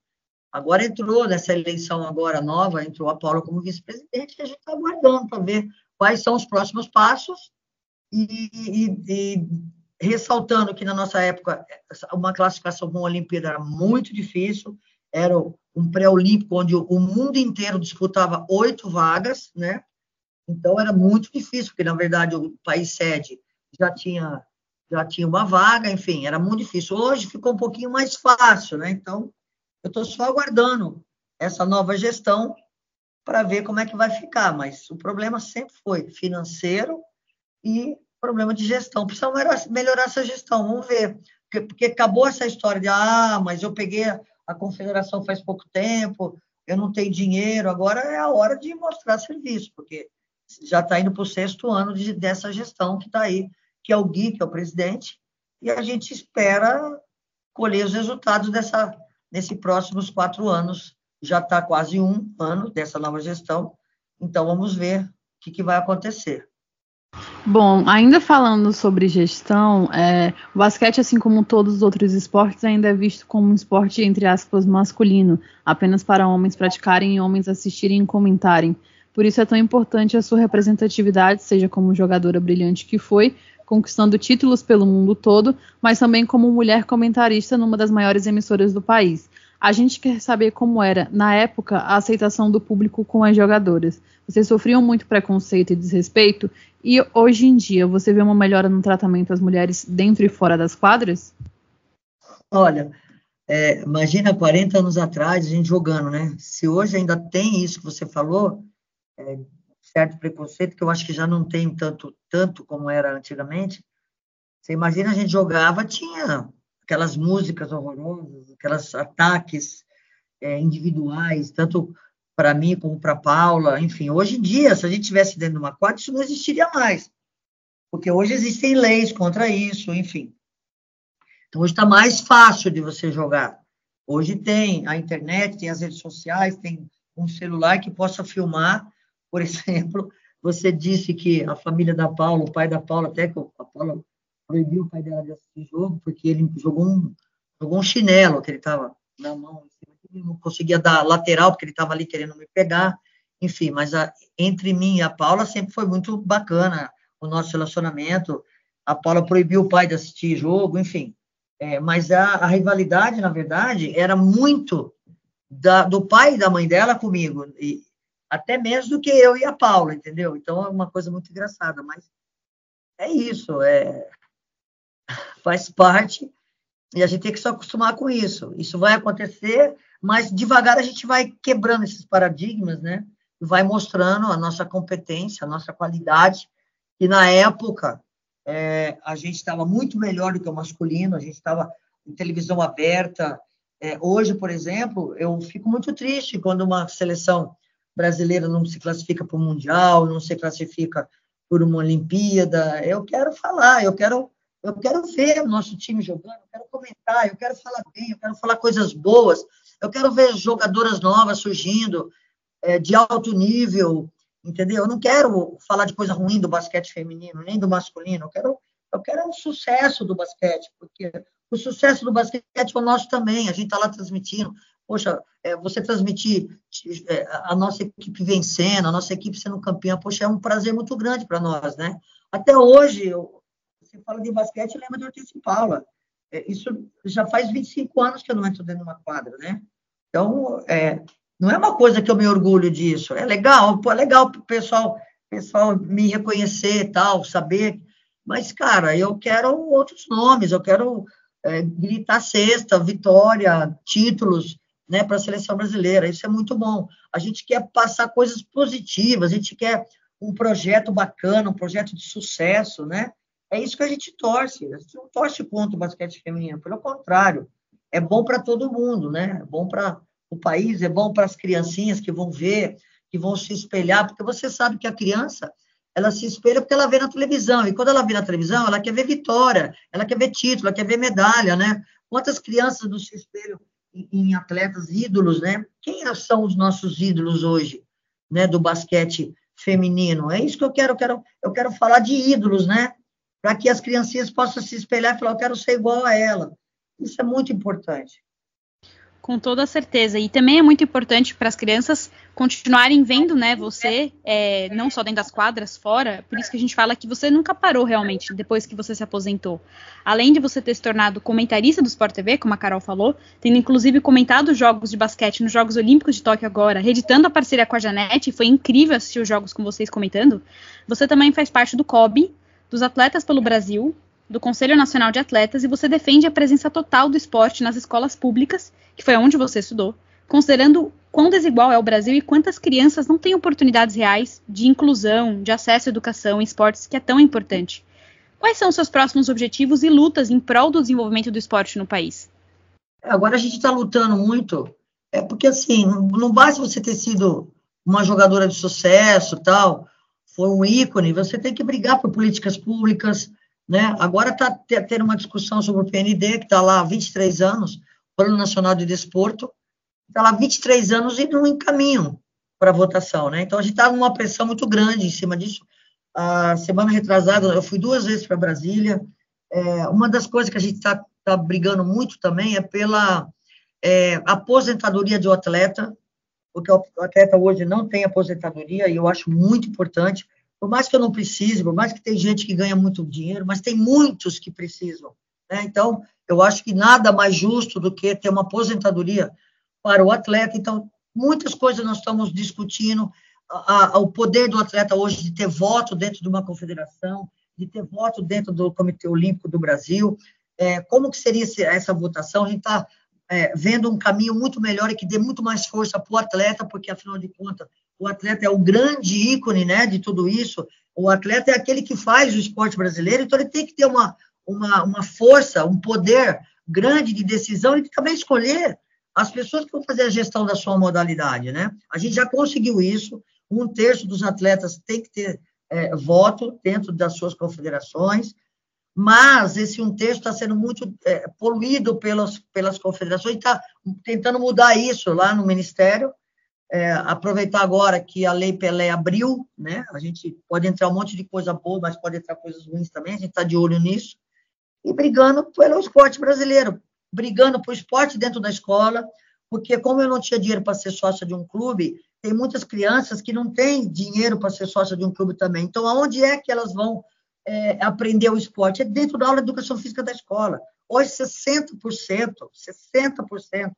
Agora entrou nessa eleição agora nova, entrou a Paula como vice-presidente, e a gente está aguardando para ver quais são os próximos passos e, e, e, ressaltando que na nossa época uma classificação para uma Olimpíada era muito difícil, era um pré-olímpico onde o mundo inteiro disputava oito vagas, né? Então era muito difícil, porque na verdade o país sede já tinha já tinha uma vaga, enfim, era muito difícil. Hoje ficou um pouquinho mais fácil, né? Então eu estou só aguardando essa nova gestão para ver como é que vai ficar, mas o problema sempre foi financeiro e problema de gestão. Precisa melhorar, melhorar essa gestão, vamos ver. Porque, porque acabou essa história de, ah, mas eu peguei a confederação faz pouco tempo, eu não tenho dinheiro, agora é a hora de mostrar serviço, porque já está indo para o sexto ano de, dessa gestão que está aí, que é o Gui, que é o presidente, e a gente espera colher os resultados dessa, nesses próximos quatro anos. Já está quase um ano dessa nova gestão, então vamos ver o que, que vai acontecer. Bom, ainda falando sobre gestão, é, o basquete, assim como todos os outros esportes, ainda é visto como um esporte, entre aspas, masculino, apenas para homens praticarem e homens assistirem e comentarem. Por isso é tão importante a sua representatividade, seja como jogadora brilhante que foi, conquistando títulos pelo mundo todo, mas também como mulher comentarista numa das maiores emissoras do país. A gente quer saber como era, na época, a aceitação do público com as jogadoras. Vocês sofriam muito preconceito e desrespeito? E hoje em dia, você vê uma melhora no tratamento às mulheres dentro e fora das quadras? Olha, é, imagina 40 anos atrás a gente jogando, né? Se hoje ainda tem isso que você falou, é, certo preconceito, que eu acho que já não tem tanto, tanto como era antigamente. Você imagina a gente jogava, tinha aquelas músicas horrorosas, aqueles ataques é, individuais, tanto para mim como para Paula, enfim. Hoje em dia, se a gente tivesse dentro de uma quadra, isso não existiria mais, porque hoje existem leis contra isso, enfim. Então hoje está mais fácil de você jogar. Hoje tem a internet, tem as redes sociais, tem um celular que possa filmar por exemplo, você disse que a família da Paula, o pai da Paula, até que a Paula proibiu o pai dela de assistir jogo, porque ele jogou um, jogou um chinelo que ele estava na mão, ele não conseguia dar lateral, porque ele estava ali querendo me pegar, enfim, mas a, entre mim e a Paula sempre foi muito bacana o nosso relacionamento. A Paula proibiu o pai de assistir jogo, enfim. É, mas a, a, rivalidade, na verdade, era muito da, do pai e da mãe dela comigo. E, até menos do que eu e a Paula, entendeu? Então é uma coisa muito engraçada, mas é isso, é faz parte e a gente tem que se acostumar com isso. Isso vai acontecer, mas devagar a gente vai quebrando esses paradigmas, né? E vai mostrando a nossa competência, a nossa qualidade. E na época é, a gente estava muito melhor do que o masculino, a gente estava em televisão aberta. É, hoje, por exemplo, eu fico muito triste quando uma seleção brasileira não se classifica para o Mundial, não se classifica por uma Olimpíada. Eu quero falar, eu quero, eu quero ver o nosso time jogando, eu quero comentar, eu quero falar bem, eu quero falar coisas boas, eu quero ver jogadoras novas surgindo é, de alto nível, entendeu? Eu não quero falar de coisa ruim do basquete feminino, nem do masculino, eu quero, eu quero o sucesso do basquete, porque o sucesso do basquete é o nosso também, a gente está lá transmitindo, poxa, é, você transmitir é, a nossa equipe vencendo, a nossa equipe sendo campeã, poxa, é um prazer muito grande para nós, né? Até hoje, eu, você fala de basquete, lembra de Hortense Paula. É, isso já faz 25 anos que eu não entro dentro de uma quadra, né? Então, é, não é uma coisa que eu me orgulho disso. É legal, é legal o pessoal, pessoal me reconhecer e tal, saber. Mas, cara, eu quero outros nomes, eu quero é, gritar sexta, vitória, títulos né, para a seleção brasileira. Isso é muito bom. A gente quer passar coisas positivas, a gente quer um projeto bacana, um projeto de sucesso, né? É isso que a gente torce. A gente não torce contra o basquete feminino, pelo contrário, é bom para todo mundo, né? É bom para o país, é bom para as criancinhas que vão ver, que vão se espelhar, porque você sabe que a criança ela se espelha porque ela vê na televisão, e quando ela vê na televisão, ela quer ver vitória, ela quer ver título, ela quer ver medalha, né? Quantas crianças não se espelham em, atletas ídolos, né? Quem são os nossos ídolos hoje, né, do basquete feminino? É isso que eu quero, eu quero, eu quero falar de ídolos, né? Para que as criancinhas possam se espelhar e falar, eu quero ser igual a ela. Isso é muito importante. Com toda certeza. E também é muito importante para as crianças continuarem vendo, né, você, é, não só dentro das quadras, fora. Por isso que a gente fala que você nunca parou realmente depois que você se aposentou. Além de você ter se tornado comentarista do Sport TV, como a Carol falou, tendo inclusive comentado os jogos de basquete nos Jogos Olímpicos de Tóquio agora, reeditando a parceria com a Janete, foi incrível assistir os jogos com vocês comentando. Você também faz parte do COB, dos Atletas pelo Brasil, do Conselho Nacional de Atletas e você defende a presença total do esporte nas escolas públicas, que foi onde você estudou, considerando quão desigual é o Brasil e quantas crianças não têm oportunidades reais de inclusão, de acesso à educação e esportes, que é tão importante. Quais são os seus próximos objetivos e lutas em prol do desenvolvimento do esporte no país? Agora a gente está lutando muito, é porque assim, não basta você ter sido uma jogadora de sucesso, tal, foi um ícone, você tem que brigar por políticas públicas, né? Agora está tendo uma discussão sobre o PND, que está lá há 23 anos, Plano Nacional de Desporto, está lá há 23 anos e não encaminham para votação. Né? Então, a gente está numa pressão muito grande em cima disso. A semana retrasada, eu fui duas vezes para Brasília. É, uma das coisas que a gente está tá brigando muito também é pela é, aposentadoria um atleta, porque o atleta hoje não tem aposentadoria, e eu acho muito importante por mais que eu não precise, por mais que tem gente que ganha muito dinheiro, mas tem muitos que precisam. Né? Então, eu acho que nada mais justo do que ter uma aposentadoria para o atleta. Então, muitas coisas nós estamos discutindo. A, a, o poder do atleta hoje de ter voto dentro de uma confederação, de ter voto dentro do Comitê Olímpico do Brasil. É, como que seria essa votação? A gente está é, vendo um caminho muito melhor e que dê muito mais força para o atleta, porque, afinal de contas, o atleta é o grande ícone né, de tudo isso. O atleta é aquele que faz o esporte brasileiro, então ele tem que ter uma, uma, uma força, um poder grande de decisão e também escolher as pessoas que vão fazer a gestão da sua modalidade. Né? A gente já conseguiu isso, um terço dos atletas tem que ter é, voto dentro das suas confederações, mas esse um terço está sendo muito é, poluído pelas, pelas confederações, está tentando mudar isso lá no Ministério, é, aproveitar agora que a Lei Pelé abriu, né? A gente pode entrar um monte de coisa boa, mas pode entrar coisas ruins também, a gente está de olho nisso. E brigando pelo esporte brasileiro, brigando por esporte dentro da escola, porque como eu não tinha dinheiro para ser sócia de um clube, tem muitas crianças que não têm dinheiro para ser sócia de um clube também. Então, aonde é que elas vão é, aprender o esporte? É dentro da aula de educação física da escola. Hoje, 60%, 60%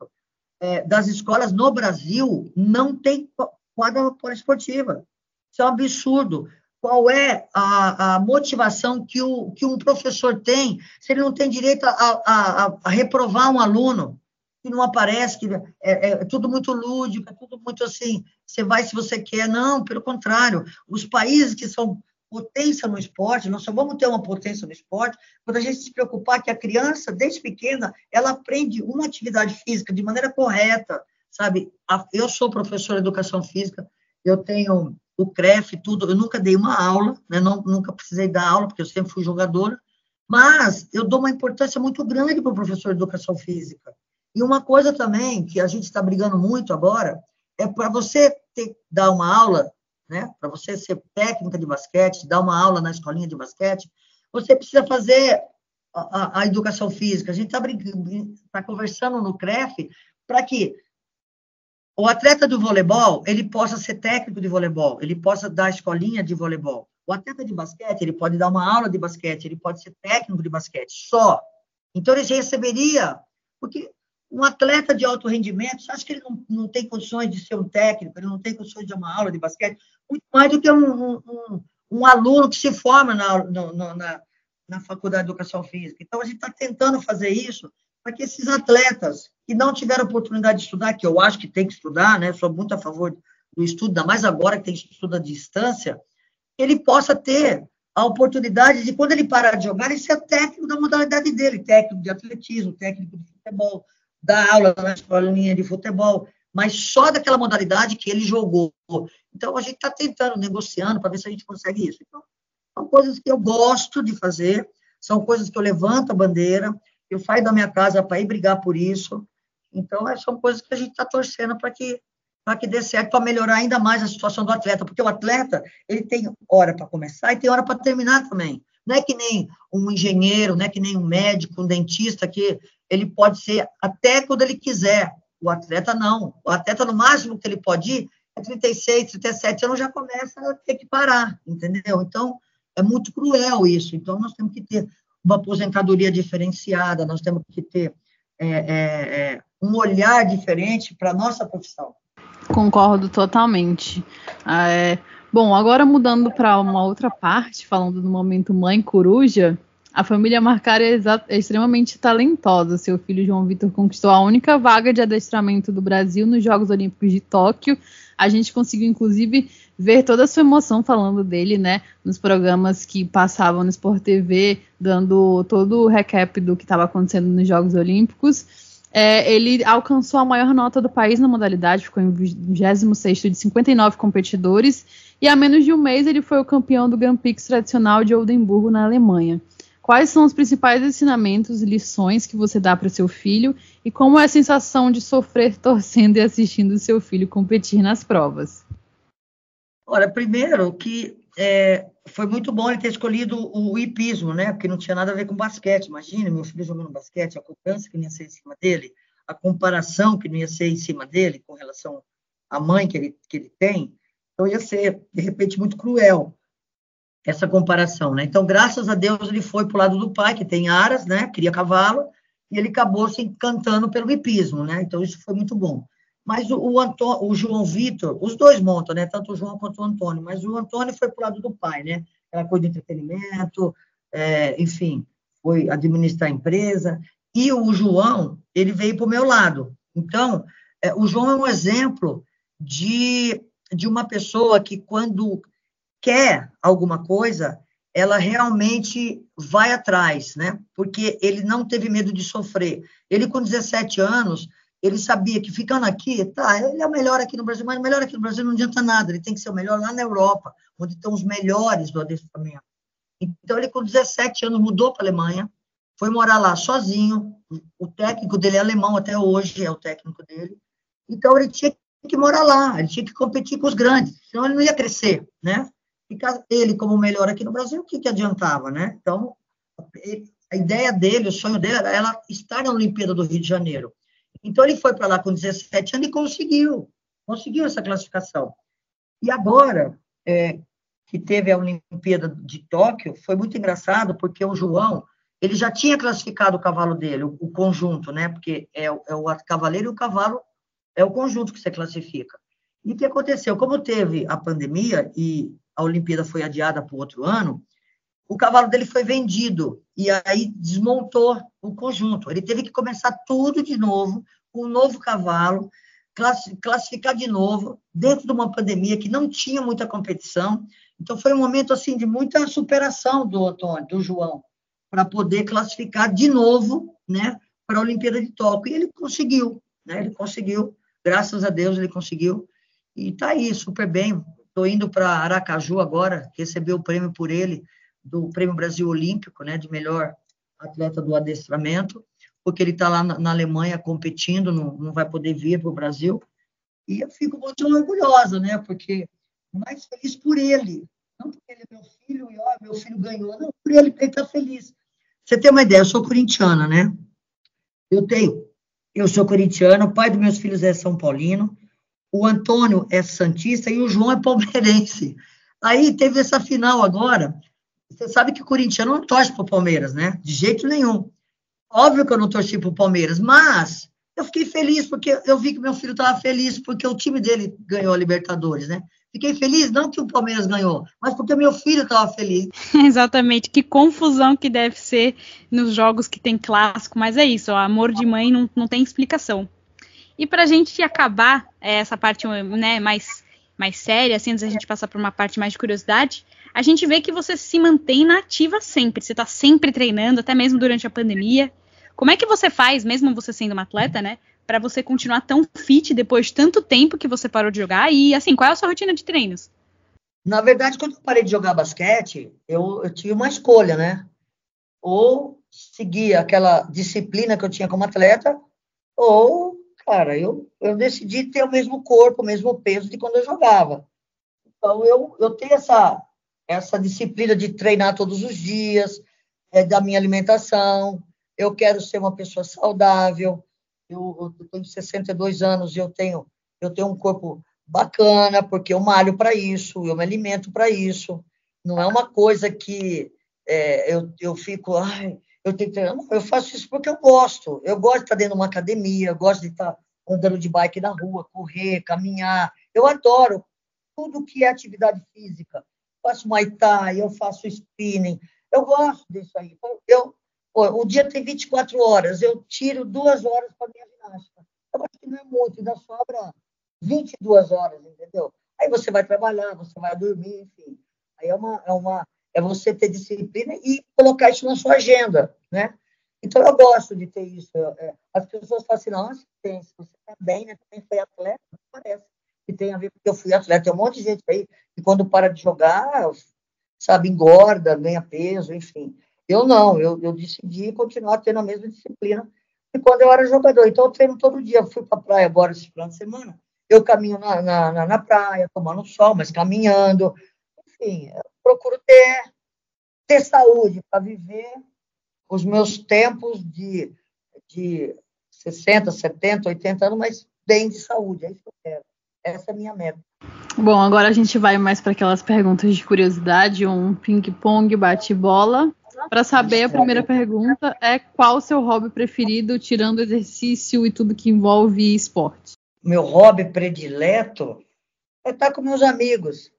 é, das escolas no Brasil não tem quadra poliesportiva. Isso é um absurdo. Qual é a, a, motivação que, o, que um professor tem se ele não tem direito a, a, a reprovar um aluno que não aparece, que é, é, é, tudo muito lúdico, é tudo muito assim, você vai se você quer. Não, pelo contrário. Os países que são potência no esporte, nós só vamos ter uma potência no esporte quando a gente se preocupar que a criança, desde pequena, ela aprende uma atividade física de maneira correta, sabe? Eu sou professora de educação física, eu tenho o CREF, tudo, eu nunca dei uma aula, né? Não, nunca precisei dar aula, porque eu sempre fui jogadora, mas eu dou uma importância muito grande para o professor de educação física. E uma coisa também que a gente está brigando muito agora é para você ter, dar uma aula né? Para você ser técnica de basquete, dar uma aula na escolinha de basquete, você precisa fazer a, a, a educação física. A gente está tá conversando no CREF para que o atleta do voleibol ele possa ser técnico de voleibol, ele possa dar escolinha de voleibol. O atleta de basquete ele pode dar uma aula de basquete, ele pode ser técnico de basquete só. Então ele receberia, porque um atleta de alto rendimento, você acha que ele não, não tem condições de ser um técnico, ele não tem condições de uma aula de basquete? Muito mais do que um, um, um aluno que se forma na, na, na Faculdade de Educação Física. Então, a gente está tentando fazer isso para que esses atletas que não tiveram oportunidade de estudar, que eu acho que tem que estudar, né? sou muito a favor do estudo, ainda mais agora que tem estudo à distância, ele possa ter a oportunidade de, quando ele parar de jogar, ele ser técnico da modalidade dele, técnico de atletismo, técnico de futebol, dar aula na escolinha de futebol, mas só daquela modalidade que ele jogou. Então, a gente está tentando, negociando, para ver se a gente consegue isso. Então, são coisas que eu gosto de fazer, são coisas que eu levanto a bandeira, eu saio da minha casa para ir brigar por isso. Então, é, são coisas que a gente está torcendo para que para que dê certo, para melhorar ainda mais a situação do atleta, porque o atleta ele tem hora para começar e tem hora para terminar também. Não é que nem um engenheiro, não é que nem um médico, um dentista, que ele pode ser até quando ele quiser. O atleta não. O atleta, no máximo que ele pode ir, é 36, 37 anos, já começa a ter que parar, entendeu? Então, é muito cruel isso. Então, nós temos que ter uma aposentadoria diferenciada, nós temos que ter é, é, é um olhar diferente para a nossa profissão. Concordo totalmente. Ah, é, bom, agora mudando para uma outra parte, falando do momento mãe coruja, a família Marcari é, é, extremamente talentosa. Seu filho João Vitor conquistou a única vaga de adestramento do Brasil nos Jogos Olímpicos de Tóquio. A gente conseguiu, inclusive, ver toda a sua emoção falando dele, né, nos programas que passavam no Sport TV, dando todo o recap do que estava acontecendo nos Jogos Olímpicos. É, ele alcançou a maior nota do país na modalidade, ficou em 26 de 59 competidores, e há menos de um mês ele foi o campeão do Grand Prix tradicional de Oldenburgo, na Alemanha. Quais são os principais ensinamentos e lições que você dá para seu filho, e como é a sensação de sofrer torcendo e assistindo seu filho competir nas provas? Olha, primeiro que é, foi muito bom ele ter escolhido o hipismo, né? Porque não tinha nada a ver com basquete. Imagina, meu filho jogando basquete, a cobrança que não ia ser em cima dele, a comparação que não ia ser em cima dele com relação à mãe que ele, que ele tem. Então ia ser, de repente, muito cruel essa comparação, né? Então, graças a Deus, ele foi para o lado do pai, que tem aras, né? Cria cavalo, e ele acabou se encantando pelo hipismo, né? Então, isso foi muito bom. Mas o, o, Antônio, o João Vitor, os dois montam, né? Tanto o João quanto o Antônio, mas o Antônio foi para o lado do pai, né? Aquela coisa de entretenimento, é, enfim, foi administrar a empresa. E o João, ele veio para o meu lado. Então, é, o João é um exemplo de, de uma pessoa que, quando quer alguma coisa, ela realmente vai atrás, né? Porque ele não teve medo de sofrer. Ele, com 17 anos, ele sabia que ficando aqui, tá, ele é o melhor aqui no Brasil, mas o melhor aqui no Brasil não adianta nada, ele tem que ser o melhor lá na Europa, onde estão os melhores do adestramento. Então, ele com 17 anos mudou para a Alemanha, foi morar lá sozinho, o técnico dele é alemão até hoje, é o técnico dele, então ele tinha que morar lá, ele tinha que competir com os grandes, senão ele não ia crescer, né? Ficar ele como o melhor aqui no Brasil, o que, que adiantava, né? Então, a ideia dele, o sonho dele era ela estar na Olimpíada do Rio de Janeiro. Então, ele foi para lá com 17 anos e conseguiu, conseguiu essa classificação. E agora, é, que teve a Olimpíada de Tóquio, foi muito engraçado, porque o João, ele já tinha classificado o cavalo dele, o, o conjunto, né? Porque é, é, o cavaleiro e o cavalo é o conjunto que você classifica. E o que aconteceu? Como teve a pandemia e a Olimpíada foi adiada para o outro ano, o cavalo dele foi vendido e aí desmontou o conjunto. Ele teve que começar tudo de novo, com um novo cavalo, classificar de novo, dentro de uma pandemia que não tinha muita competição. Então, foi um momento assim de muita superação do Antônio, do João, para poder classificar de novo né, para a Olimpíada de Tóquio. E ele conseguiu, né, ele conseguiu, graças a Deus ele conseguiu. E está aí, super bem. Estou indo para Aracaju agora, receber o prêmio por ele do Prêmio Brasil Olímpico, né, de melhor atleta do adestramento, porque ele está lá na, Alemanha competindo, não, não vai poder vir para o Brasil. E eu fico muito orgulhosa, né, porque mais feliz por ele, não porque ele é meu filho e ó, meu filho ganhou, não, por ele, porque ele está feliz. Você tem uma ideia, eu sou corintiana, né? Eu tenho, eu sou corintiana, o pai dos meus filhos é São Paulino, o Antônio é Santista e o João é palmeirense. Aí teve essa final agora, você sabe que o corintiano não torce para o Palmeiras, né? De jeito nenhum. Óbvio que eu não torci para o Palmeiras, mas eu fiquei feliz porque eu vi que meu filho estava feliz porque o time dele ganhou a Libertadores, né? Fiquei feliz não que o Palmeiras ganhou, mas porque meu filho estava feliz. Exatamente, que confusão que deve ser nos jogos que tem clássico, mas é isso, o amor de mãe não, não tem explicação. E para a gente acabar é, essa parte né, mais, mais séria, assim, antes da gente passar para uma parte mais de curiosidade, a gente vê que você se mantém na ativa sempre. Você está sempre treinando, até mesmo durante a pandemia. Como é que você faz, mesmo você sendo uma atleta, né? Para você continuar tão fit depois de tanto tempo que você parou de jogar? E assim, qual é a sua rotina de treinos? Na verdade, quando eu parei de jogar basquete, eu, eu tive uma escolha, né? Ou seguir aquela disciplina que eu tinha como atleta, ou, cara, eu, eu decidi ter o mesmo corpo, o mesmo peso de quando eu jogava. Então, eu, eu tenho essa, essa disciplina de treinar todos os dias, é, da minha alimentação. Eu quero ser uma pessoa saudável. Eu, eu tenho 62 anos e eu tenho, eu tenho um corpo bacana, porque eu malho para isso, eu me alimento para isso. Não é uma coisa que é, eu, eu fico, ai, eu tenho que treinar. Eu faço isso porque eu gosto. Eu gosto de estar dentro de uma academia, eu gosto de estar andando de bike na rua, correr, caminhar. Eu adoro tudo que é atividade física. Eu faço Muay Thai, eu faço spinning. Eu gosto disso aí. Eu, o dia tem 24 horas, eu tiro duas horas para minha ginástica. Eu acho que não é muito, ainda sobra 22 horas, entendeu? Aí você vai trabalhar, você vai dormir, enfim. Aí é uma, é uma, é você ter disciplina e colocar isso na sua agenda, né? Então, eu gosto de ter isso. É, as pessoas falam assim, nossa, tem, você está bem, né? Também foi atleta, não parece. Que tem a ver porque eu fui atleta. Tem um monte de gente aí que quando para de jogar, sabe, engorda, ganha peso, enfim. Eu não, eu, eu decidi continuar tendo a mesma disciplina que quando eu era jogador. Então, eu treino todo dia. Eu fui para a praia agora esse final de semana. Eu caminho na, na, na praia, tomando sol, mas caminhando. Enfim, procuro ter, ter saúde para viver os meus tempos de, de 60, 70, 80 anos, mas bem de saúde, é isso que eu quero. Essa é a minha meta. Bom, agora a gente vai mais para aquelas perguntas de curiosidade, um ping-pong, bate-bola. Para saber, a primeira pergunta é qual o seu hobby preferido, tirando exercício e tudo que envolve esporte? Meu hobby predileto é estar com meus amigos.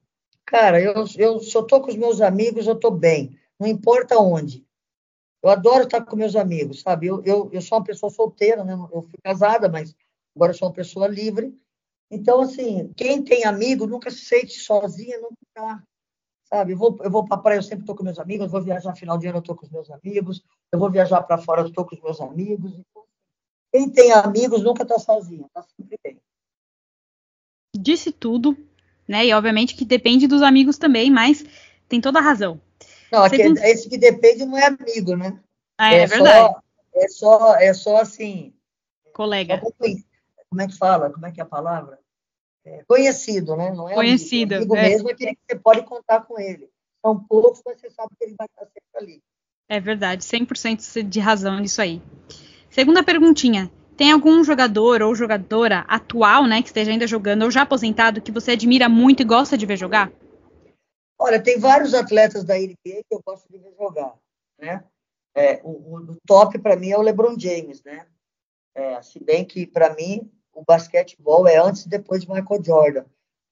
Cara, eu, eu, se eu estou com os meus amigos, eu estou bem. Não importa onde. Eu adoro estar com meus amigos, sabe? Eu, eu, eu sou uma pessoa solteira, né? Eu fui casada, mas agora sou uma pessoa livre. Então, assim, quem tem amigo nunca se sente sozinha, nunca tá, sabe? Eu vou, eu vou para praia, eu sempre estou com meus amigos. Eu vou viajar final de ano, eu estou com os meus amigos. Eu vou viajar para fora, eu estou com os meus amigos. Então, quem tem amigos nunca está sozinho, está sempre bem. Disse tudo né? E obviamente que depende dos amigos também, mas tem toda a razão. Não, Segundo... esse que depende não é amigo, né? Ah, é, é verdade. Só, é só, é só assim. Colega. como é que fala? Como é que é a palavra? É, conhecido, né? Não é conhecido. Amigo, amigo é. mesmo é aquele que você pode contar com ele. São poucos, mas você sabe que ele vai estar sempre ali. É verdade, 100% de razão nisso aí. Segunda perguntinha. Tem algum jogador ou jogadora atual, né, que esteja ainda jogando ou já aposentado que você admira muito e gosta de ver jogar? Olha, tem vários atletas da NBA que eu gosto de ver jogar, né? É, o, o, top para mim é o LeBron James, né? É, se bem que para mim o basquetebol é antes e depois de Michael Jordan.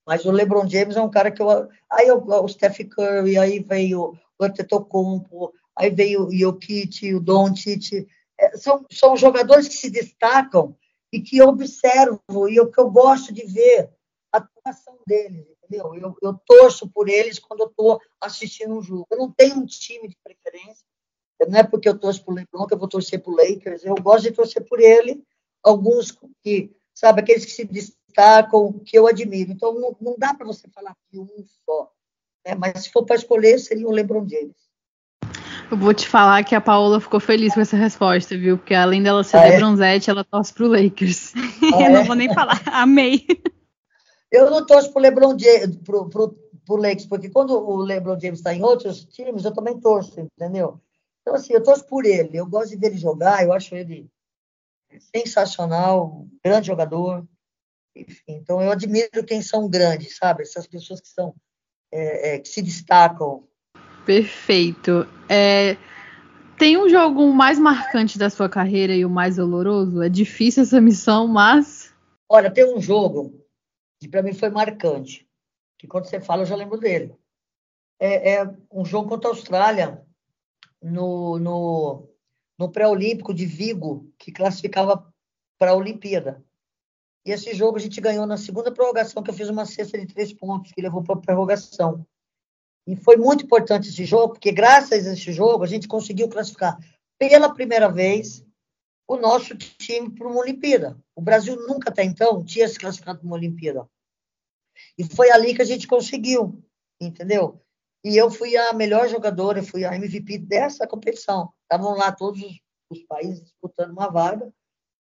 Mas o LeBron James é um cara que eu. Aí eu, o Steph Curry, aí veio o Antetokounmpo, aí veio o Jokic, o Doncic. É, são, são jogadores que se destacam e que eu observo e o que eu gosto de ver a atuação deles, entendeu? Eu, eu torço por eles quando eu estou assistindo um jogo. Eu não tenho um time de preferência, não é porque eu torço por LeBron que eu vou torcer por Lakers, eu gosto de torcer por ele, alguns que, sabe, aqueles que se destacam, que eu admiro. Então, não, não dá para você falar de um só, né? mas se for para escolher, seria o LeBron James. Eu vou te falar que a Paola ficou feliz com essa resposta, viu? Porque além dela ser ah, é? bronzete, ela torce pro Lakers. Ah, eu não vou nem falar. Amei. Eu não torço pro LeBron James, pro, pro, pro Lakers, porque quando o LeBron James está em outros times, eu também torço, entendeu? Então, assim, eu torço por ele. Eu gosto de ver ele jogar, eu acho ele sensacional, grande jogador. Enfim, então eu admiro quem são grandes, sabe? Essas pessoas que são é, é, que se destacam Perfeito. É, tem um jogo mais marcante da sua carreira e o mais doloroso? É difícil essa missão, mas. Olha, tem um jogo que para mim foi marcante, que quando você fala eu já lembro dele. É, é um jogo contra a Austrália no, no, no pré-olímpico de Vigo, que classificava para a Olimpíada. E esse jogo a gente ganhou na segunda prorrogação, que eu fiz uma cesta de três pontos, que levou para a prorrogação. E foi muito importante esse jogo, porque graças a esse jogo a gente conseguiu classificar pela primeira vez o nosso time para uma Olimpíada. O Brasil nunca até então tinha se classificado para uma Olimpíada. E foi ali que a gente conseguiu, entendeu? E eu fui a melhor jogadora, fui a MVP dessa competição. Estavam lá todos os, os países disputando uma vaga.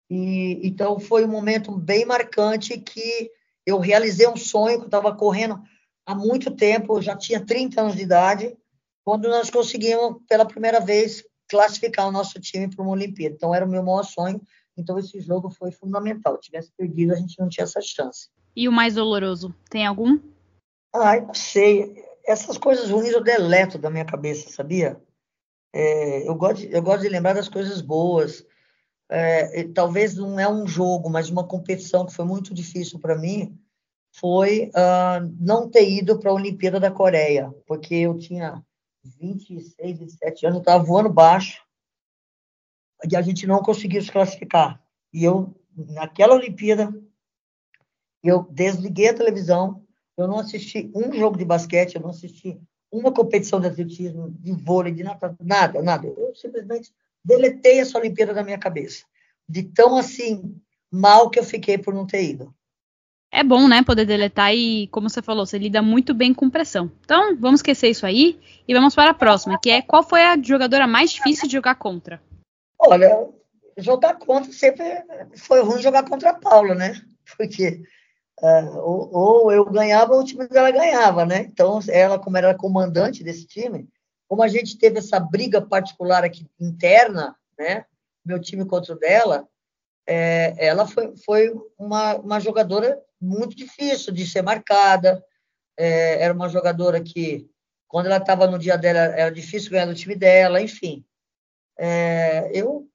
E então foi um momento bem marcante que eu realizei um sonho que eu estava correndo há muito tempo, já tinha 30 anos de idade, quando nós conseguimos pela primeira vez classificar o nosso time para uma Olimpíada. Então era o meu maior sonho. Então esse jogo foi fundamental. Se tivesse perdido, a gente não tinha essa chance. E o mais doloroso, tem algum? Ai, não sei. Essas coisas ruins eu deleto da minha cabeça, sabia? É, eu, gosto de, eu gosto de lembrar das coisas boas. É, talvez não é um jogo, mas uma competição que foi muito difícil para mim foi uh, não ter ido para a Olimpíada da Coreia, porque eu tinha 26, 27 anos, estava voando baixo e a gente não conseguiu se classificar. E eu, naquela Olimpíada, eu desliguei a televisão, eu não assisti um jogo de basquete, eu não assisti uma competição de atletismo, de vôlei, de nada, nada, nada. Eu simplesmente deletei essa Olimpíada da minha cabeça. De tão assim mal que eu fiquei por não ter ido. É bom, né, poder deletar e, como você falou, você lida muito bem com pressão. Então, vamos esquecer isso aí e vamos para a próxima, que é qual foi a jogadora mais difícil de jogar contra? Olha, jogar contra sempre foi ruim jogar contra a Paula, né? Porque Uh, ou, ou, eu ganhava ou o time dela ganhava, né? Então, ela, como era comandante desse time, como a gente teve essa briga particular aqui interna, né? Meu time contra o dela, é, ela foi, foi uma, uma jogadora muito difícil de ser marcada. É, era uma jogadora que, quando ela estava no dia dela, era difícil ganhar do time dela, enfim. É, eu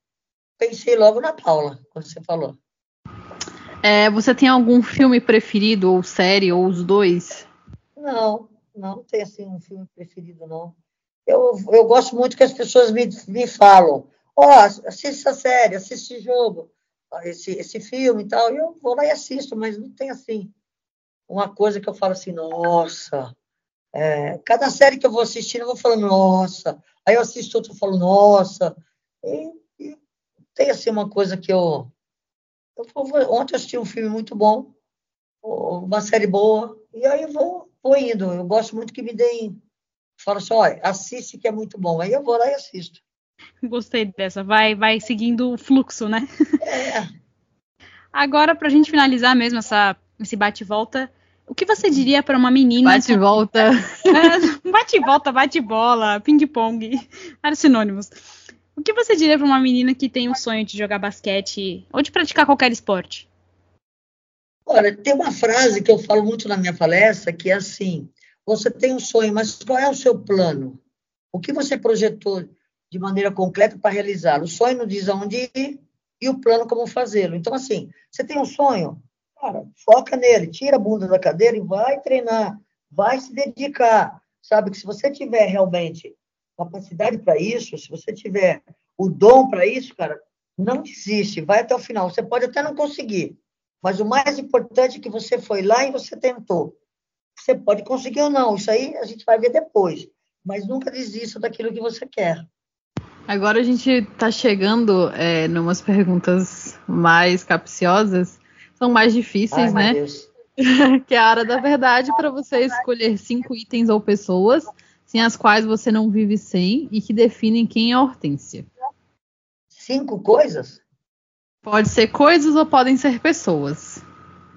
pensei logo na Paula, quando você falou. É, você tem algum filme preferido, ou série, ou os dois? Não, não tem assim um filme preferido, não. Eu, eu gosto muito que as pessoas me, me falam, ó, oh, assiste essa série, assiste esse jogo, esse, esse filme e tal, eu vou lá e assisto, mas não tem assim uma coisa que eu falo assim, nossa. É, cada série que eu vou assistindo, eu vou falando, nossa. Aí eu assisto outra, eu falo, nossa. E, e tem assim uma coisa que eu eu, ontem eu assisti um filme muito bom, uma série boa, e aí eu vou, vou indo. Eu gosto muito que me deem. Fala assim, olha, assiste que é muito bom. Aí eu vou lá e assisto. Gostei dessa. Vai, vai seguindo o fluxo, né? É. Agora, para a gente finalizar mesmo essa, esse bate-volta, o que você diria para uma menina. Bate-volta. É, bate-volta, bate-bola, ping-pong, vários sinônimos. O que você diria para uma menina que tem o sonho de jogar basquete ou de praticar qualquer esporte? Olha, tem uma frase que eu falo muito na minha palestra que é assim: você tem um sonho, mas qual é o seu plano? O que você projetou de maneira concreta para realizar? O sonho não diz aonde ir e o plano como fazê-lo. Então, assim, você tem um sonho, cara, foca nele, tira a bunda da cadeira e vai treinar, vai se dedicar. Sabe que se você tiver realmente capacidade para isso, se você tiver o dom para isso, cara, não desiste, vai até o final. Você pode até não conseguir, mas o mais importante é que você foi lá e você tentou. Você pode conseguir ou não, isso aí a gente vai ver depois, mas nunca desista daquilo que você quer. Agora a gente está chegando é, numas perguntas mais capciosas, são mais difíceis, Ai, né? que é a hora da verdade para você escolher cinco itens ou pessoas sem as quais você não vive sem e que definem quem é Hortência. Cinco coisas? Pode ser coisas ou podem ser pessoas.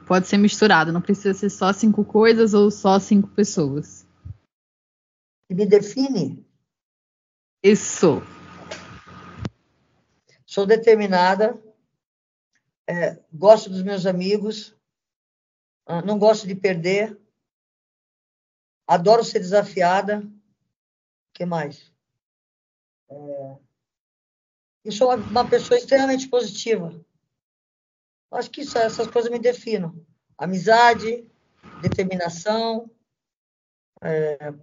Pode ser misturado, não precisa ser só cinco coisas ou só cinco pessoas. Me define? Isso. Sou determinada, é, gosto dos meus amigos, ah, não gosto de perder, adoro ser desafiada, que mais? É... Eu sou uma, uma, pessoa extremamente positiva. Acho que isso, essas coisas me definem. Amizade, determinação, é...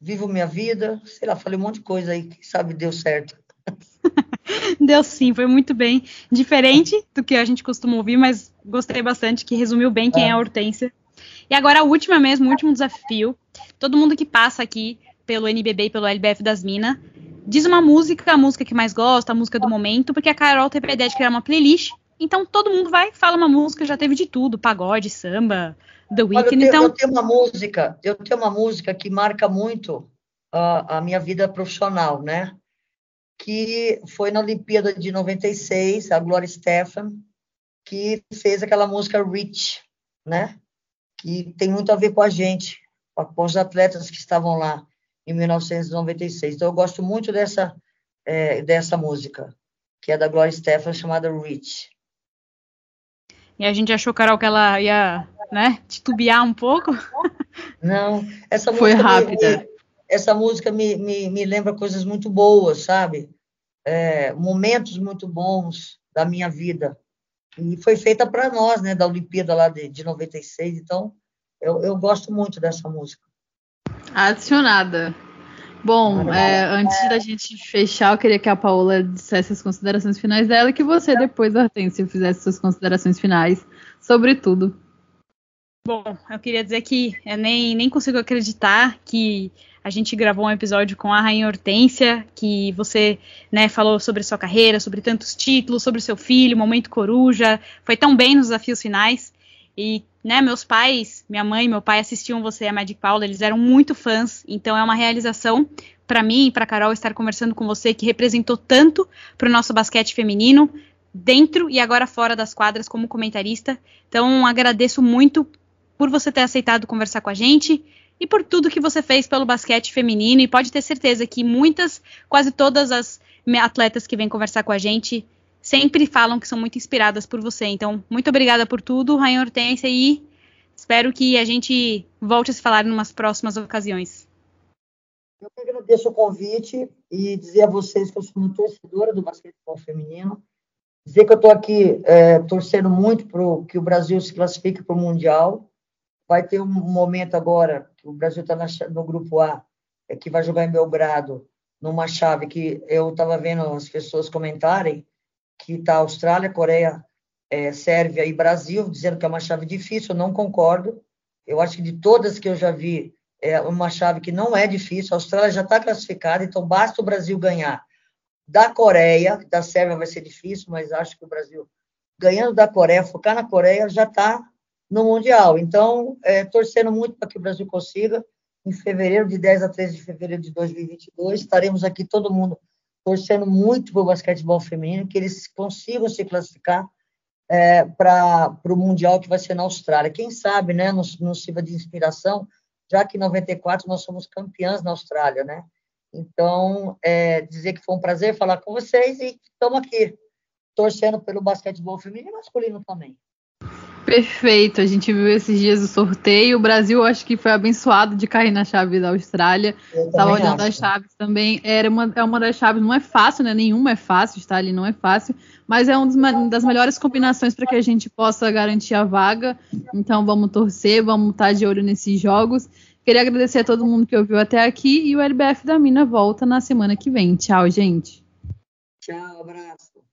vivo minha vida, sei lá, falei um monte de coisa aí, quem sabe deu certo. Deu sim, foi muito bem. Diferente do que a gente costuma ouvir, mas gostei bastante, que resumiu bem quem é, é a Hortência. E agora a última mesmo, o último desafio. Todo mundo que passa aqui pelo NBB e pelo LBF das Minas diz uma música, a música que mais gosta, a música do momento, porque a Carol teve a ideia de criar uma playlist. Então todo mundo vai, fala uma música, já teve de tudo, pagode, samba, The Weeknd. eu, tenho, então... eu tenho uma música, eu tenho uma música que marca muito a, a minha vida profissional, né? Que foi na Olimpíada de 96, a Gloria Stefan, que fez aquela música Rich, né? Que tem muito a ver com a gente, com os atletas que estavam lá em 1996. Então, eu gosto muito dessa, é, dessa música, que é da Gloria Stefan, chamada Rich. E a gente achou, Carol, que ela ia né, titubear um pouco. Não, essa Foi música rápida. Essa música me, me, me lembra coisas muito boas, sabe? É, momentos muito bons da minha vida. E foi feita para nós, né, da Olimpíada lá de, de 96. Então, eu, eu gosto muito dessa música. Adicionada. Bom, é, antes da gente fechar, eu queria que a Paola dissesse as considerações finais dela e que você, depois, Hortência, fizesse suas considerações finais sobre tudo. Bom, eu queria dizer que eu nem, nem consigo acreditar que a gente gravou um episódio com a Rainha Hortência, que você né, falou sobre sua carreira, sobre tantos títulos, sobre seu filho, momento coruja, foi tão bem nos desafios finais. E né, meus pais, minha mãe e meu pai assistiam você a Magic Paula, eles eram muito fãs, então é uma realização para mim e para Carol estar conversando com você que representou tanto para o nosso basquete feminino, dentro e agora fora das quadras como comentarista. Então agradeço muito por você ter aceitado conversar com a gente e por tudo que você fez pelo basquete feminino. E pode ter certeza que muitas, quase todas as atletas que vêm conversar com a gente sempre falam que são muito inspiradas por você. Então, muito obrigada por tudo, Rainha Hortência, e espero que a gente volte a se falar em umas próximas ocasiões. Eu que agradeço o convite e dizer a vocês que eu sou uma torcedora do basquetebol feminino. Dizer que eu estou aqui é, torcendo muito para que o Brasil se classifique para o Mundial. Vai ter um momento agora o Brasil está no grupo A, é, que vai jogar em Belgrado, numa chave que eu estava vendo as pessoas comentarem, que está Austrália, Coreia, é, Sérvia e Brasil, dizendo que é uma chave difícil, eu não concordo. Eu acho que de todas que eu já vi, é uma chave que não é difícil. A Austrália já está classificada, então basta o Brasil ganhar da Coreia, da Sérvia vai ser difícil, mas acho que o Brasil, ganhando da Coreia, focar na Coreia, já está no Mundial. Então, é, torcendo muito para que o Brasil consiga. Em fevereiro, de 10 a 13 de fevereiro de 2022, estaremos aqui todo mundo torcendo muito para o basquetebol feminino, que eles consigam se classificar é, para o Mundial que vai ser na Austrália. Quem sabe, né, nos, nos sirva de inspiração, já que em 94 nós somos campeãs na Austrália, né? Então, é, dizer que foi um prazer falar com vocês e estamos aqui, torcendo pelo basquetebol feminino e masculino também. Perfeito, a gente viu esses dias o sorteio. O Brasil acho que foi abençoado de cair na chave da Austrália. Estava olhando as chaves também. Era uma, é uma das chaves, não é fácil, né? Nenhuma é fácil, estar ali não é fácil, mas é uma das melhores combinações para que a gente possa garantir a vaga. Então vamos torcer, vamos estar de olho nesses jogos. Queria agradecer a todo mundo que ouviu até aqui e o LBF da Mina volta na semana que vem. Tchau, gente. Tchau, abraço.